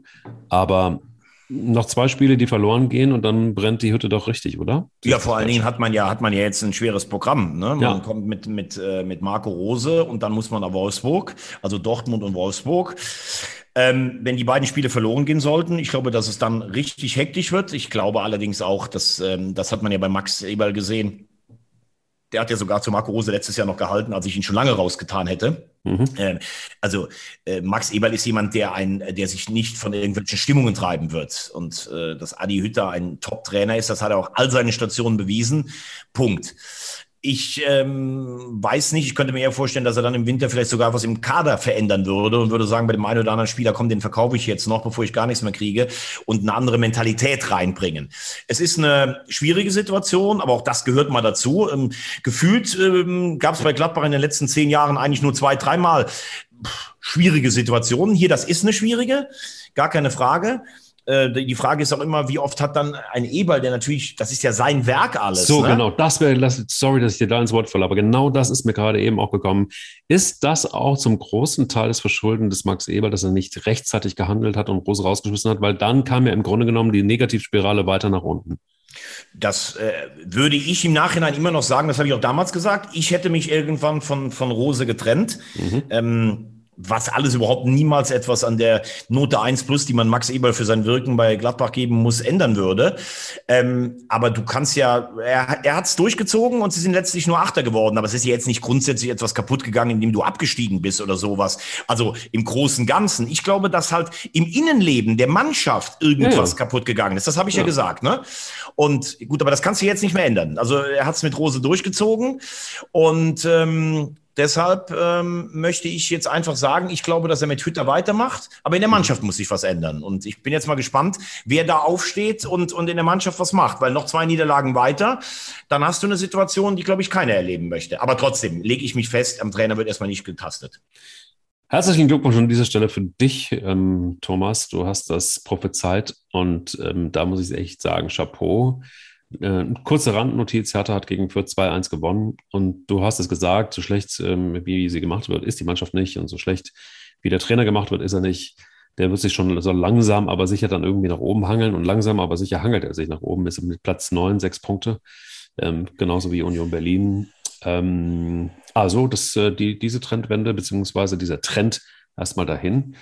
Aber noch zwei Spiele, die verloren gehen und dann brennt die Hütte doch richtig, oder? Ja, vor allen Dingen hat man ja, hat man ja jetzt ein schweres Programm. Ne? Man ja. kommt mit, mit, äh, mit Marco Rose und dann muss man nach Wolfsburg, also Dortmund und Wolfsburg. Ähm, wenn die beiden Spiele verloren gehen sollten, ich glaube, dass es dann richtig hektisch wird. Ich glaube allerdings auch, dass ähm, das hat man ja bei Max Eberl gesehen. Der hat ja sogar zu Marco Rose letztes Jahr noch gehalten, als ich ihn schon lange rausgetan hätte. Mhm. Ähm, also äh, Max Eberl ist jemand, der ein, der sich nicht von irgendwelchen Stimmungen treiben wird. Und äh, dass Adi Hütter ein Top-Trainer ist, das hat er auch all seine Stationen bewiesen. Punkt. Ich ähm, weiß nicht, ich könnte mir eher vorstellen, dass er dann im Winter vielleicht sogar was im Kader verändern würde und würde sagen, bei dem einen oder anderen Spieler, komm, den verkaufe ich jetzt noch, bevor ich gar nichts mehr kriege und eine andere Mentalität reinbringen. Es ist eine schwierige Situation, aber auch das gehört mal dazu. Ähm, gefühlt ähm, gab es bei Gladbach in den letzten zehn Jahren eigentlich nur zwei, dreimal schwierige Situationen. Hier, das ist eine schwierige, gar keine Frage. Äh, die Frage ist auch immer, wie oft hat dann ein Eberl, der natürlich, das ist ja sein Werk alles. So, ne? genau, das wäre, sorry, dass ich dir da ins Wort falle, aber genau das ist mir gerade eben auch gekommen. Ist das auch zum großen Teil des Verschulden des Max Eberl, dass er nicht rechtzeitig gehandelt hat und Rose rausgeschmissen hat, weil dann kam ja im Grunde genommen die Negativspirale weiter nach unten. Das äh, würde ich im Nachhinein immer noch sagen, das habe ich auch damals gesagt. Ich hätte mich irgendwann von, von Rose getrennt. Mhm. Ähm, was alles überhaupt niemals etwas an der Note 1 plus, die man Max Eberl für sein Wirken bei Gladbach geben muss, ändern würde. Ähm, aber du kannst ja, er, er hat es durchgezogen und sie sind letztlich nur Achter geworden. Aber es ist ja jetzt nicht grundsätzlich etwas kaputt gegangen, indem du abgestiegen bist oder sowas. Also im großen Ganzen. Ich glaube, dass halt im Innenleben der Mannschaft irgendwas ja. kaputt gegangen ist. Das habe ich ja. ja gesagt. Ne? Und gut, aber das kannst du jetzt nicht mehr ändern. Also er hat es mit Rose durchgezogen und ähm, Deshalb ähm, möchte ich jetzt einfach sagen, ich glaube, dass er mit Hütter weitermacht, aber in der Mannschaft muss sich was ändern. Und ich bin jetzt mal gespannt, wer da aufsteht und, und in der Mannschaft was macht, weil noch zwei Niederlagen weiter, dann hast du eine Situation, die, glaube ich, keiner erleben möchte. Aber trotzdem lege ich mich fest, am Trainer wird erstmal nicht getastet. Herzlichen Glückwunsch an dieser Stelle für dich, ähm, Thomas. Du hast das prophezeit und ähm, da muss ich echt sagen, Chapeau. Äh, kurze Randnotiz, Hertha hat gegen Fürth 2-1 gewonnen und du hast es gesagt, so schlecht ähm, wie sie gemacht wird, ist die Mannschaft nicht und so schlecht wie der Trainer gemacht wird, ist er nicht. Der wird sich schon so langsam, aber sicher dann irgendwie nach oben hangeln und langsam, aber sicher hangelt er sich nach oben, ist mit Platz 9, sechs Punkte, ähm, genauso wie Union Berlin. Ähm, also das, äh, die, diese Trendwende, beziehungsweise dieser Trend erstmal dahin,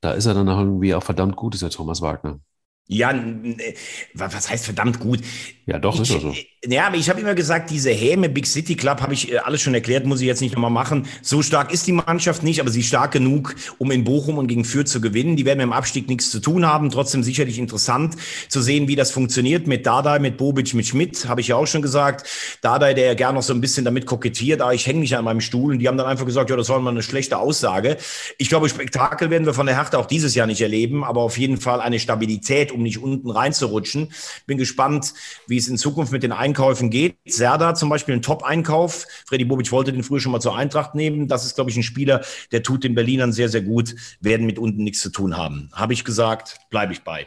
da ist er dann irgendwie auch verdammt gut, ist der Thomas Wagner. Ja, äh, was heißt verdammt gut? Ja, doch, ich, ist er so. Ja, aber ich habe immer gesagt, diese Häme Big City Club habe ich äh, alles schon erklärt, muss ich jetzt nicht nochmal machen. So stark ist die Mannschaft nicht, aber sie ist stark genug, um in Bochum und gegen Fürth zu gewinnen. Die werden mit dem Abstieg nichts zu tun haben. Trotzdem sicherlich interessant zu sehen, wie das funktioniert mit Dardai, mit Bobic, mit Schmidt, habe ich ja auch schon gesagt. Dardai, der ja gerne noch so ein bisschen damit kokettiert, aber ich hänge nicht an meinem Stuhl und die haben dann einfach gesagt, ja, das war mal eine schlechte Aussage. Ich glaube, Spektakel werden wir von der Hertha auch dieses Jahr nicht erleben, aber auf jeden Fall eine Stabilität, um nicht unten reinzurutschen. Bin gespannt, wie es in Zukunft mit den Einkäufen geht. Serda zum Beispiel ein Top-Einkauf. Freddy Bobic wollte den früher schon mal zur Eintracht nehmen. Das ist, glaube ich, ein Spieler, der tut den Berlinern sehr, sehr gut, werden mit unten nichts zu tun haben. Habe ich gesagt, bleibe ich bei.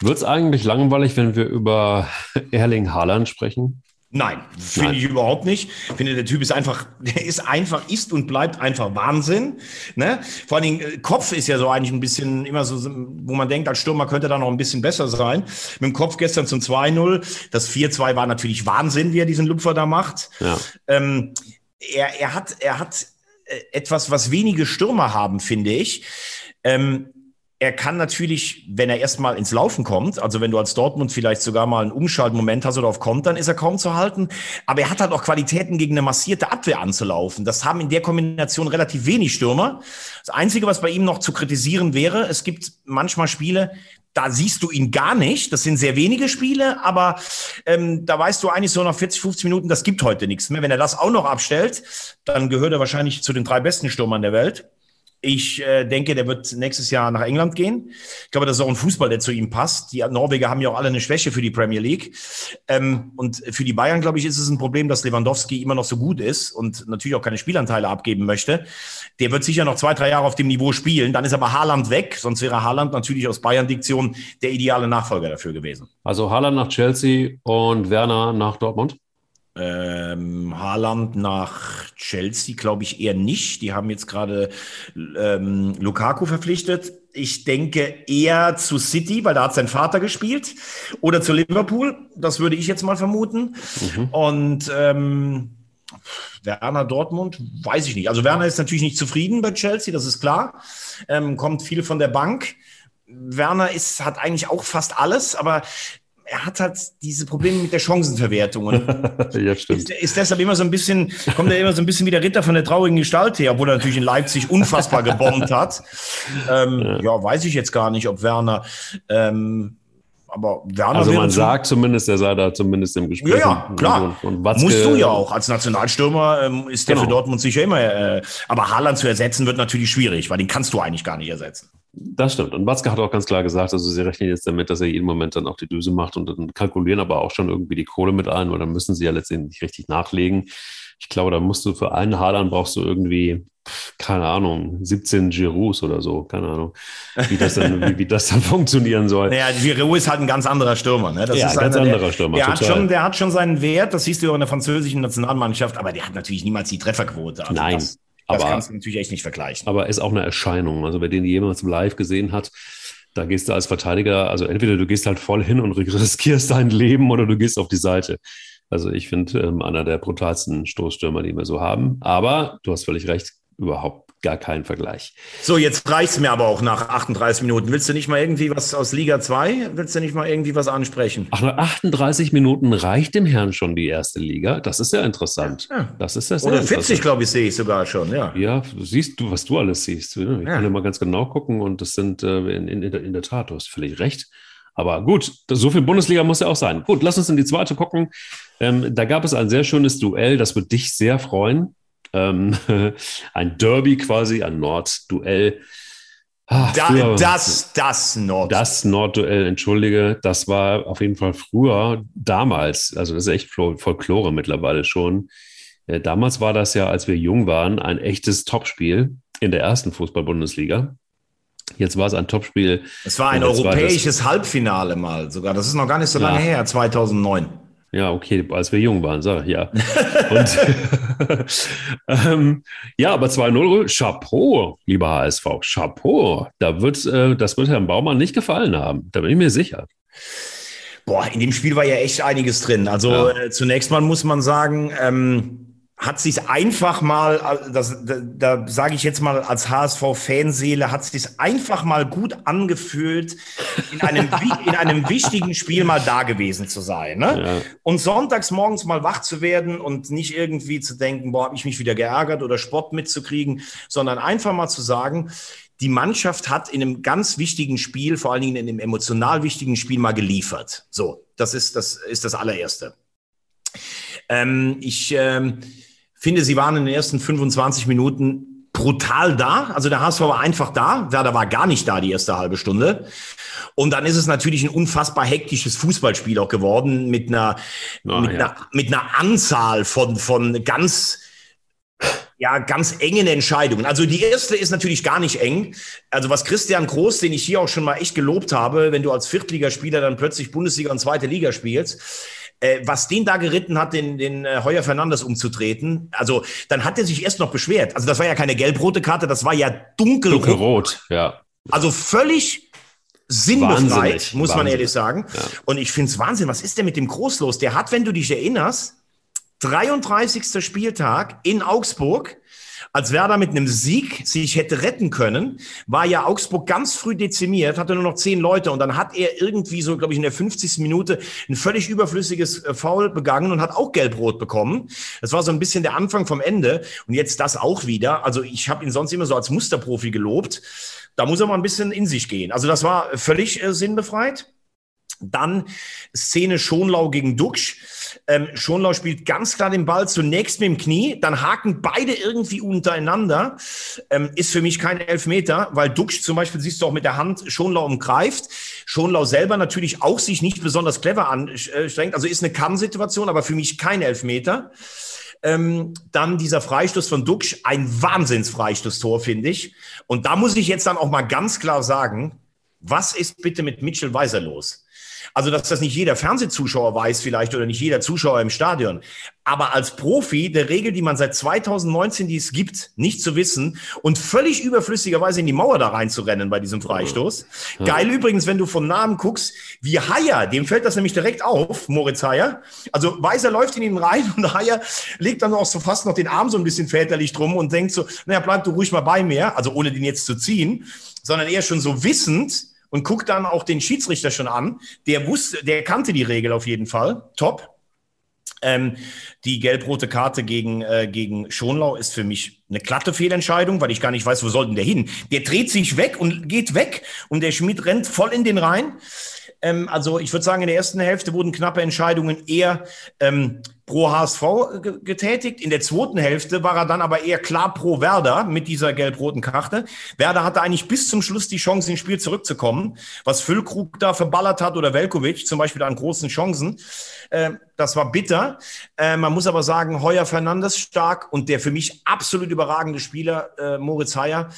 Wird es eigentlich langweilig, wenn wir über Erling Haaland sprechen? Nein, finde ich überhaupt nicht. Ich finde, der Typ ist einfach, der ist einfach, ist und bleibt einfach Wahnsinn. Ne? Vor allen Dingen, äh, Kopf ist ja so eigentlich ein bisschen immer so, wo man denkt, als Stürmer könnte da noch ein bisschen besser sein. Mit dem Kopf gestern zum 2-0. Das 4-2 war natürlich Wahnsinn, wie er diesen Lupfer da macht. Ja. Ähm, er, er hat, er hat äh, etwas, was wenige Stürmer haben, finde ich. Ähm, er kann natürlich, wenn er erstmal ins Laufen kommt, also wenn du als Dortmund vielleicht sogar mal einen Umschaltmoment hast oder auf kommt, dann ist er kaum zu halten. Aber er hat halt auch Qualitäten, gegen eine massierte Abwehr anzulaufen. Das haben in der Kombination relativ wenig Stürmer. Das Einzige, was bei ihm noch zu kritisieren wäre, es gibt manchmal Spiele, da siehst du ihn gar nicht. Das sind sehr wenige Spiele, aber ähm, da weißt du eigentlich so nach 40, 50 Minuten, das gibt heute nichts mehr. Wenn er das auch noch abstellt, dann gehört er wahrscheinlich zu den drei besten Stürmern der Welt. Ich äh, denke, der wird nächstes Jahr nach England gehen. Ich glaube, das ist auch ein Fußball, der zu ihm passt. Die Norweger haben ja auch alle eine Schwäche für die Premier League. Ähm, und für die Bayern, glaube ich, ist es ein Problem, dass Lewandowski immer noch so gut ist und natürlich auch keine Spielanteile abgeben möchte. Der wird sicher noch zwei, drei Jahre auf dem Niveau spielen. Dann ist aber Haaland weg. Sonst wäre Haaland natürlich aus Bayern-Diktion der ideale Nachfolger dafür gewesen. Also Haaland nach Chelsea und Werner nach Dortmund? Ähm, Haaland nach Chelsea glaube ich eher nicht. Die haben jetzt gerade ähm, Lukaku verpflichtet. Ich denke eher zu City, weil da hat sein Vater gespielt. Oder zu Liverpool. Das würde ich jetzt mal vermuten. Mhm. Und ähm, Werner Dortmund, weiß ich nicht. Also Werner ist natürlich nicht zufrieden bei Chelsea, das ist klar. Ähm, kommt viel von der Bank. Werner ist, hat eigentlich auch fast alles, aber er hat halt diese Probleme mit der Chancenverwertung. Und ja, stimmt. Ist, ist, deshalb immer so ein bisschen, kommt er immer so ein bisschen wie der Ritter von der traurigen Gestalt her, obwohl er natürlich in Leipzig unfassbar gebombt hat. Ähm, ja. ja. weiß ich jetzt gar nicht, ob Werner. Ähm, aber Werner also man sagt zumindest, er sei da zumindest im Gespräch. Ja, ja klar. Und, und Watzke, Musst du ja auch. Als Nationalstürmer ähm, ist der genau. für Dortmund sicher immer. Äh, aber Haaland zu ersetzen wird natürlich schwierig, weil den kannst du eigentlich gar nicht ersetzen. Das stimmt. Und Watzke hat auch ganz klar gesagt, also sie rechnen jetzt damit, dass er jeden Moment dann auch die Düse macht und dann kalkulieren aber auch schon irgendwie die Kohle mit ein, weil dann müssen sie ja letztendlich richtig nachlegen. Ich glaube, da musst du für einen Hadern brauchst du irgendwie keine Ahnung, 17 Giroux oder so, keine Ahnung, wie das dann, wie, wie das dann funktionieren soll. Naja, Giroux ist halt ein ganz anderer Stürmer. Ne? Das ja, ist ganz einer, anderer Stürmer. Der, hat schon, der hat schon seinen Wert, das siehst du auch in der französischen Nationalmannschaft, aber der hat natürlich niemals die Trefferquote. Also Nein. Das, das aber, kannst du natürlich echt nicht vergleichen. Aber ist auch eine Erscheinung. Also wer den jemals live gesehen hat, da gehst du als Verteidiger, also entweder du gehst halt voll hin und riskierst dein Leben oder du gehst auf die Seite. Also ich finde ähm, einer der brutalsten Stoßstürmer, die wir so haben. Aber du hast völlig recht, überhaupt gar kein Vergleich. So, jetzt reicht's mir aber auch nach 38 Minuten. Willst du nicht mal irgendwie was aus Liga 2? Willst du nicht mal irgendwie was ansprechen? Ach, nach 38 Minuten reicht dem Herrn schon die erste Liga. Das ist ja interessant. Ja. Das ist ja sehr Oder 40, glaube ich, sehe ich sogar schon, ja. Ja, siehst du, was du alles siehst. Ich kann ja mal ganz genau gucken und das sind äh, in, in, in der Tat, du hast völlig recht. Aber gut, so viel Bundesliga muss ja auch sein. Gut, lass uns in die zweite gucken. Ähm, da gab es ein sehr schönes Duell, das wird dich sehr freuen. Ähm, ein Derby quasi, ein Nordduell. Ah, da, das, das Nord. Das Nordduell, entschuldige, das war auf jeden Fall früher, damals, also das ist echt Folklore mittlerweile schon. Äh, damals war das ja, als wir jung waren, ein echtes Topspiel in der ersten Fußball-Bundesliga. Jetzt war es ein Topspiel. Es war ein europäisches Halbfinale mal sogar. Das ist noch gar nicht so ja. lange her, 2009. Ja, okay, als wir jung waren, sag ich ja. Und, ähm, ja, aber 2-0, Chapeau, lieber HSV, Chapeau. Da wird, äh, das wird Herrn Baumann nicht gefallen haben, da bin ich mir sicher. Boah, in dem Spiel war ja echt einiges drin. Also ja. äh, zunächst mal muss man sagen, ähm, hat sich einfach mal, das, da, da sage ich jetzt mal als HSV-Fanseele, hat sich einfach mal gut angefühlt, in einem, in einem wichtigen Spiel mal da gewesen zu sein. Ne? Ja. Und sonntags morgens mal wach zu werden und nicht irgendwie zu denken, boah, habe ich mich wieder geärgert oder Sport mitzukriegen, sondern einfach mal zu sagen, die Mannschaft hat in einem ganz wichtigen Spiel, vor allen Dingen in einem emotional wichtigen Spiel mal geliefert. So, das ist das, ist das allererste. Ähm, ich ähm, finde, sie waren in den ersten 25 Minuten brutal da. Also der HSV war einfach da. Werder war gar nicht da die erste halbe Stunde. Und dann ist es natürlich ein unfassbar hektisches Fußballspiel auch geworden mit einer, oh, mit, ja. einer mit einer Anzahl von, von ganz, ja, ganz engen Entscheidungen. Also die erste ist natürlich gar nicht eng. Also was Christian Groß, den ich hier auch schon mal echt gelobt habe, wenn du als Viertligaspieler dann plötzlich Bundesliga und zweite Liga spielst, äh, was den da geritten hat, den, den äh, Heuer Fernandes umzutreten, also dann hat er sich erst noch beschwert. Also das war ja keine gelb-rote Karte, das war ja dunkelrot. Dunkelrot, ja. Also völlig sinnbefreit, Wahnsinnig. muss man ehrlich sagen. Ja. Und ich finde es Wahnsinn, was ist denn mit dem Groß los? Der hat, wenn du dich erinnerst, 33. Spieltag in Augsburg als Werder mit einem Sieg sich hätte retten können, war ja Augsburg ganz früh dezimiert, hatte nur noch zehn Leute und dann hat er irgendwie so, glaube ich, in der 50. Minute ein völlig überflüssiges äh, Foul begangen und hat auch gelb-rot bekommen. Das war so ein bisschen der Anfang vom Ende und jetzt das auch wieder. Also ich habe ihn sonst immer so als Musterprofi gelobt. Da muss er mal ein bisschen in sich gehen. Also das war völlig äh, sinnbefreit. Dann Szene Schonlau gegen Duxch. Ähm, Schonlau spielt ganz klar den Ball zunächst mit dem Knie, dann haken beide irgendwie untereinander. Ähm, ist für mich kein Elfmeter, weil Duxch zum Beispiel siehst du auch mit der Hand Schonlau umgreift. Schonlau selber natürlich auch sich nicht besonders clever anstrengt. Also ist eine Kann-Situation, aber für mich kein Elfmeter. Ähm, dann dieser Freistoß von Duxch, ein Wahnsinnsfreistoßtor, finde ich. Und da muss ich jetzt dann auch mal ganz klar sagen, was ist bitte mit Mitchell Weiser los? Also, dass das nicht jeder Fernsehzuschauer weiß vielleicht oder nicht jeder Zuschauer im Stadion. Aber als Profi der Regel, die man seit 2019, die es gibt, nicht zu wissen und völlig überflüssigerweise in die Mauer da reinzurennen bei diesem Freistoß. Ja. Geil übrigens, wenn du vom Namen guckst, wie Haier, dem fällt das nämlich direkt auf, Moritz Haier. Also Weiser läuft in ihn rein und Haier legt dann auch so fast noch den Arm so ein bisschen väterlich drum und denkt so, naja, bleib du ruhig mal bei mir, also ohne den jetzt zu ziehen, sondern eher schon so wissend, und guckt dann auch den Schiedsrichter schon an. Der wusste, der kannte die Regel auf jeden Fall. Top. Ähm, die gelb-rote Karte gegen, äh, gegen Schonlau ist für mich eine glatte Fehlentscheidung, weil ich gar nicht weiß, wo soll denn der hin? Der dreht sich weg und geht weg und der Schmidt rennt voll in den Rhein. Ähm, also ich würde sagen, in der ersten Hälfte wurden knappe Entscheidungen eher ähm, pro HSV getätigt. In der zweiten Hälfte war er dann aber eher klar pro Werder mit dieser gelb-roten Karte. Werder hatte eigentlich bis zum Schluss die Chance, ins Spiel zurückzukommen. Was Füllkrug da verballert hat oder Velkovic zum Beispiel an großen Chancen. Äh, das war bitter. Äh, man muss aber sagen, Heuer Fernandes stark und der für mich absolut überragende Spieler, äh, Moritz Heyer,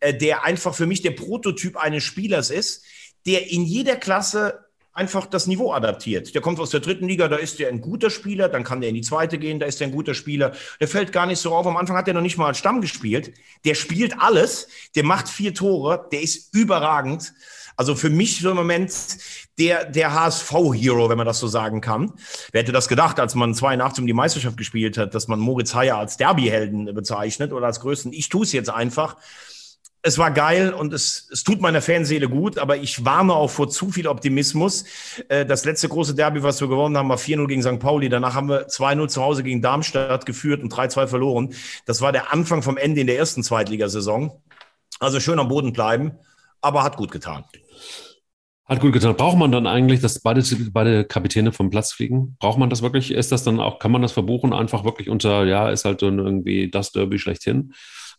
äh, der einfach für mich der Prototyp eines Spielers ist, der in jeder Klasse einfach das Niveau adaptiert. Der kommt aus der dritten Liga, da ist der ein guter Spieler, dann kann der in die zweite gehen, da ist der ein guter Spieler. Der fällt gar nicht so auf. Am Anfang hat er noch nicht mal als Stamm gespielt. Der spielt alles, der macht vier Tore, der ist überragend. Also für mich so im Moment der, der HSV-Hero, wenn man das so sagen kann. Wer hätte das gedacht, als man 82 um die Meisterschaft gespielt hat, dass man Moritz Heyer als Derby-Helden bezeichnet oder als größten. Ich tue es jetzt einfach es war geil und es, es tut meiner Fanseele gut, aber ich warne auch vor zu viel Optimismus. Äh, das letzte große Derby, was wir gewonnen haben, war 4-0 gegen St. Pauli. Danach haben wir 2-0 zu Hause gegen Darmstadt geführt und 3-2 verloren. Das war der Anfang vom Ende in der ersten Zweitligasaison. Also schön am Boden bleiben, aber hat gut getan. Hat gut getan. Braucht man dann eigentlich, dass beide, beide Kapitäne vom Platz fliegen? Braucht man das wirklich? Ist das dann auch, kann man das verbuchen? Einfach wirklich unter, ja, ist halt dann irgendwie das Derby schlechthin?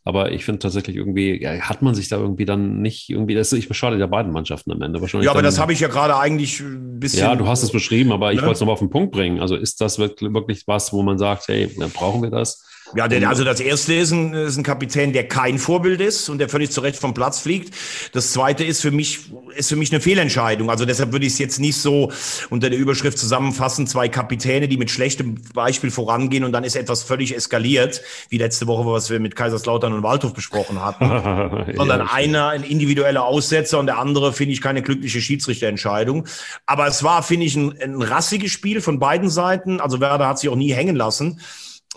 Aber ich finde tatsächlich irgendwie, ja, hat man sich da irgendwie dann nicht irgendwie, das ist, ich beschade ja beiden Mannschaften am Ende. Wahrscheinlich ja, aber dann, das habe ich ja gerade eigentlich ein bisschen. Ja, du hast es beschrieben, aber ne? ich wollte es nochmal auf den Punkt bringen. Also ist das wirklich, wirklich was, wo man sagt, hey, brauchen wir das? Ja, denn, also das erste ist ein, ist ein Kapitän, der kein Vorbild ist und der völlig zurecht vom Platz fliegt. Das zweite ist für mich, ist für mich eine Fehlentscheidung. Also deshalb würde ich es jetzt nicht so unter der Überschrift zusammenfassen. Zwei Kapitäne, die mit schlechtem Beispiel vorangehen und dann ist etwas völlig eskaliert, wie letzte Woche, was wir mit Kaiserslautern und Waldhof besprochen hatten. Sondern ja, einer ein individueller Aussetzer und der andere finde ich keine glückliche Schiedsrichterentscheidung. Aber es war, finde ich, ein, ein rassiges Spiel von beiden Seiten. Also Werder hat sich auch nie hängen lassen.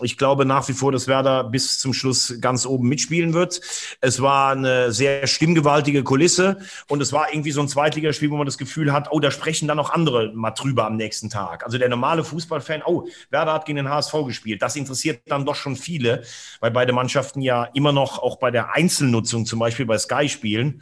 Ich glaube nach wie vor, dass Werder bis zum Schluss ganz oben mitspielen wird. Es war eine sehr stimmgewaltige Kulisse und es war irgendwie so ein Zweitligaspiel, wo man das Gefühl hat, oh, da sprechen dann noch andere mal drüber am nächsten Tag. Also der normale Fußballfan, oh, Werder hat gegen den HSV gespielt. Das interessiert dann doch schon viele, weil beide Mannschaften ja immer noch auch bei der Einzelnutzung, zum Beispiel bei Sky spielen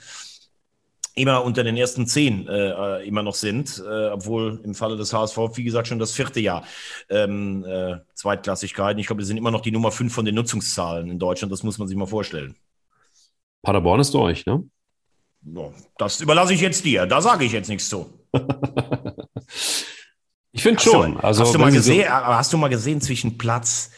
immer unter den ersten zehn äh, immer noch sind, äh, obwohl im Falle des HSV, wie gesagt, schon das vierte Jahr ähm, äh, Zweitklassigkeiten. Ich glaube, wir sind immer noch die Nummer fünf von den Nutzungszahlen in Deutschland. Das muss man sich mal vorstellen. Paderborn ist durch, ne? Das überlasse ich jetzt dir. Da sage ich jetzt nichts zu. ich finde schon. Du, also, hast, du mal gesehen, so hast du mal gesehen zwischen Platz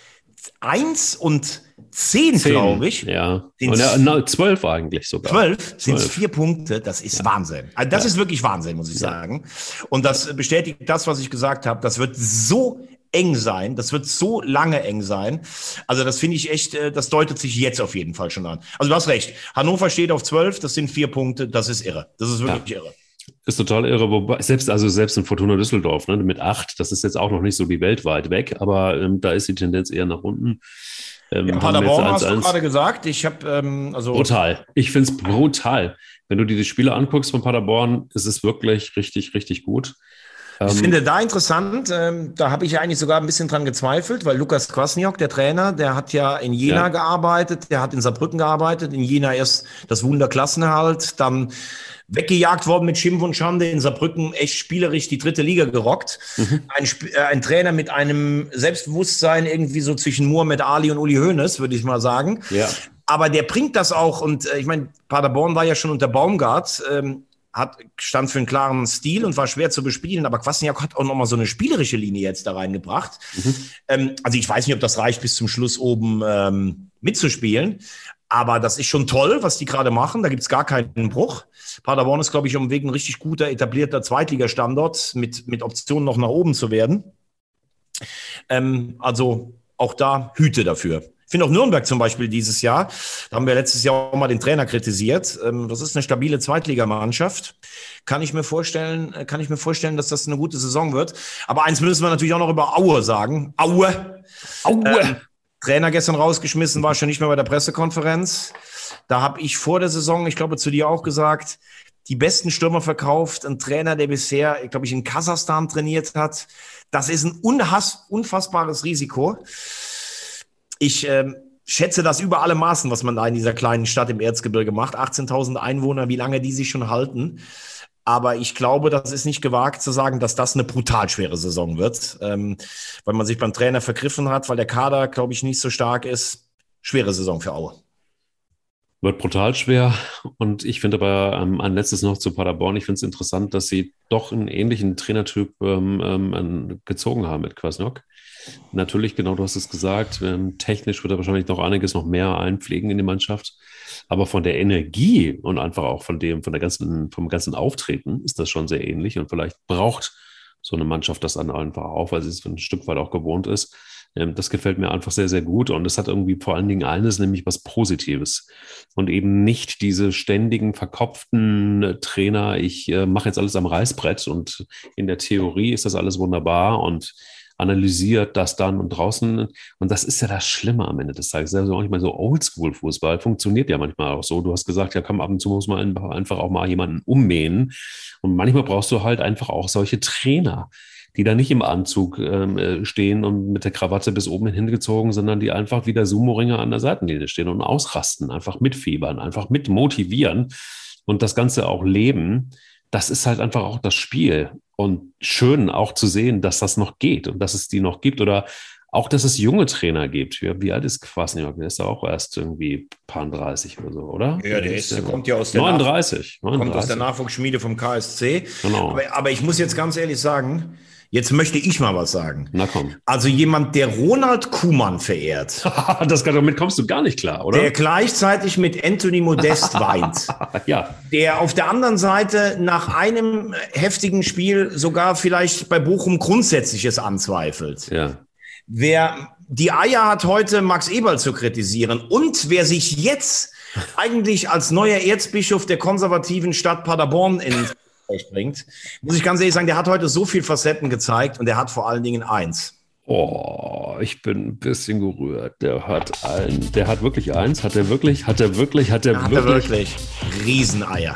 eins und zehn, glaube ich. Ja. Und ja, no, zwölf eigentlich sogar. Zwölf sind es vier Punkte. Das ist ja. Wahnsinn. Also das ja. ist wirklich Wahnsinn, muss ich ja. sagen. Und das bestätigt das, was ich gesagt habe. Das wird so eng sein. Das wird so lange eng sein. Also das finde ich echt, äh, das deutet sich jetzt auf jeden Fall schon an. Also du hast recht. Hannover steht auf zwölf. Das sind vier Punkte. Das ist irre. Das ist wirklich irre. Ist total irre, wobei selbst also selbst in Fortuna Düsseldorf ne, mit acht, das ist jetzt auch noch nicht so wie weltweit weg, aber ähm, da ist die Tendenz eher nach unten. Ähm, ja, Paderborn hast du gerade gesagt. Ich habe ähm, also brutal. Ich finde es brutal. Wenn du dir die Spiele anguckst von Paderborn, ist es wirklich richtig, richtig gut. Ich ähm, finde da interessant, ähm, da habe ich ja eigentlich sogar ein bisschen dran gezweifelt, weil Lukas Kwasniok, der Trainer, der hat ja in Jena ja. gearbeitet, der hat in Saarbrücken gearbeitet, in Jena erst das Wunder Klassenerhalt, dann weggejagt worden mit Schimpf und Schande in Saarbrücken, echt spielerisch die dritte Liga gerockt. Mhm. Ein, äh, ein, Trainer mit einem Selbstbewusstsein irgendwie so zwischen Muhammad Ali und Uli Hoeneß, würde ich mal sagen. Ja. Aber der bringt das auch und äh, ich meine, Paderborn war ja schon unter Baumgart. Ähm, hat, stand für einen klaren Stil und war schwer zu bespielen, aber Kwasniak hat auch nochmal so eine spielerische Linie jetzt da reingebracht. Mhm. Ähm, also ich weiß nicht, ob das reicht, bis zum Schluss oben ähm, mitzuspielen, aber das ist schon toll, was die gerade machen. Da gibt's gar keinen Bruch. Paderborn ist, glaube ich, um Weg ein richtig guter, etablierter Zweitligastandort mit, mit Optionen noch nach oben zu werden. Ähm, also auch da Hüte dafür. Ich finde auch Nürnberg zum Beispiel dieses Jahr, da haben wir letztes Jahr auch mal den Trainer kritisiert. Ähm, das ist eine stabile Zweitligamannschaft. Kann ich mir vorstellen, kann ich mir vorstellen, dass das eine gute Saison wird. Aber eins müssen wir natürlich auch noch über Aue sagen. Aue. Aue. Ähm, Trainer gestern rausgeschmissen, war schon nicht mehr bei der Pressekonferenz. Da habe ich vor der Saison, ich glaube zu dir auch gesagt, die besten Stürmer verkauft. Ein Trainer, der bisher, glaube ich, in Kasachstan trainiert hat. Das ist ein unfassbares Risiko. Ich ähm, schätze das über alle Maßen, was man da in dieser kleinen Stadt im Erzgebirge macht. 18.000 Einwohner, wie lange die sich schon halten. Aber ich glaube, das ist nicht gewagt zu sagen, dass das eine brutal schwere Saison wird, ähm, weil man sich beim Trainer vergriffen hat, weil der Kader, glaube ich, nicht so stark ist. Schwere Saison für Aue. Wird brutal schwer. Und ich finde aber ähm, ein letztes noch zu Paderborn. Ich finde es interessant, dass sie doch einen ähnlichen Trainertyp ähm, ähm, gezogen haben mit Kwasniok. Natürlich, genau, du hast es gesagt, ähm, technisch wird er wahrscheinlich noch einiges noch mehr einpflegen in die Mannschaft. Aber von der Energie und einfach auch von dem, von der ganzen, vom ganzen Auftreten ist das schon sehr ähnlich. Und vielleicht braucht so eine Mannschaft das dann einfach auch, weil sie es ein Stück weit auch gewohnt ist. Ähm, das gefällt mir einfach sehr, sehr gut. Und es hat irgendwie vor allen Dingen eines, nämlich was Positives. Und eben nicht diese ständigen, verkopften Trainer, ich äh, mache jetzt alles am Reißbrett und in der Theorie ist das alles wunderbar und analysiert das dann und draußen. Und das ist ja das Schlimme am Ende des Tages. Also manchmal so Oldschool-Fußball funktioniert ja manchmal auch so. Du hast gesagt, ja, komm, ab und zu muss man einfach auch mal jemanden ummähen. Und manchmal brauchst du halt einfach auch solche Trainer, die da nicht im Anzug ähm, äh, stehen und mit der Krawatte bis oben hingezogen, sondern die einfach wie der Sumo-Ringer an der Seitenlinie stehen und ausrasten, einfach mitfiebern, einfach mit motivieren und das Ganze auch leben. Das ist halt einfach auch das Spiel. Und schön auch zu sehen, dass das noch geht und dass es die noch gibt. Oder auch, dass es junge Trainer gibt. Wie, wie alt ist Kwasniok? Der ist ja auch erst irgendwie paar 30 oder so, oder? Ja, der, ist, der kommt ja aus der 39, 39. Kommt aus der Nachwuchsschmiede vom KSC. Genau. Aber, aber ich muss jetzt ganz ehrlich sagen, Jetzt möchte ich mal was sagen. Na komm. Also jemand, der Ronald Kuhmann verehrt. das damit kommst du gar nicht klar, oder? Der gleichzeitig mit Anthony Modest weint. ja. Der auf der anderen Seite nach einem heftigen Spiel sogar vielleicht bei Bochum Grundsätzliches anzweifelt. Ja. Wer die Eier hat heute Max Eberl zu kritisieren und wer sich jetzt eigentlich als neuer Erzbischof der konservativen Stadt Paderborn in bringt. Muss ich ganz ehrlich sagen, der hat heute so viel Facetten gezeigt und der hat vor allen Dingen eins. Oh, ich bin ein bisschen gerührt. Der hat ein, der hat wirklich eins. Hat er wirklich? Hat er wirklich? Hat er wirklich? Hat er wirklich? Rieseneier.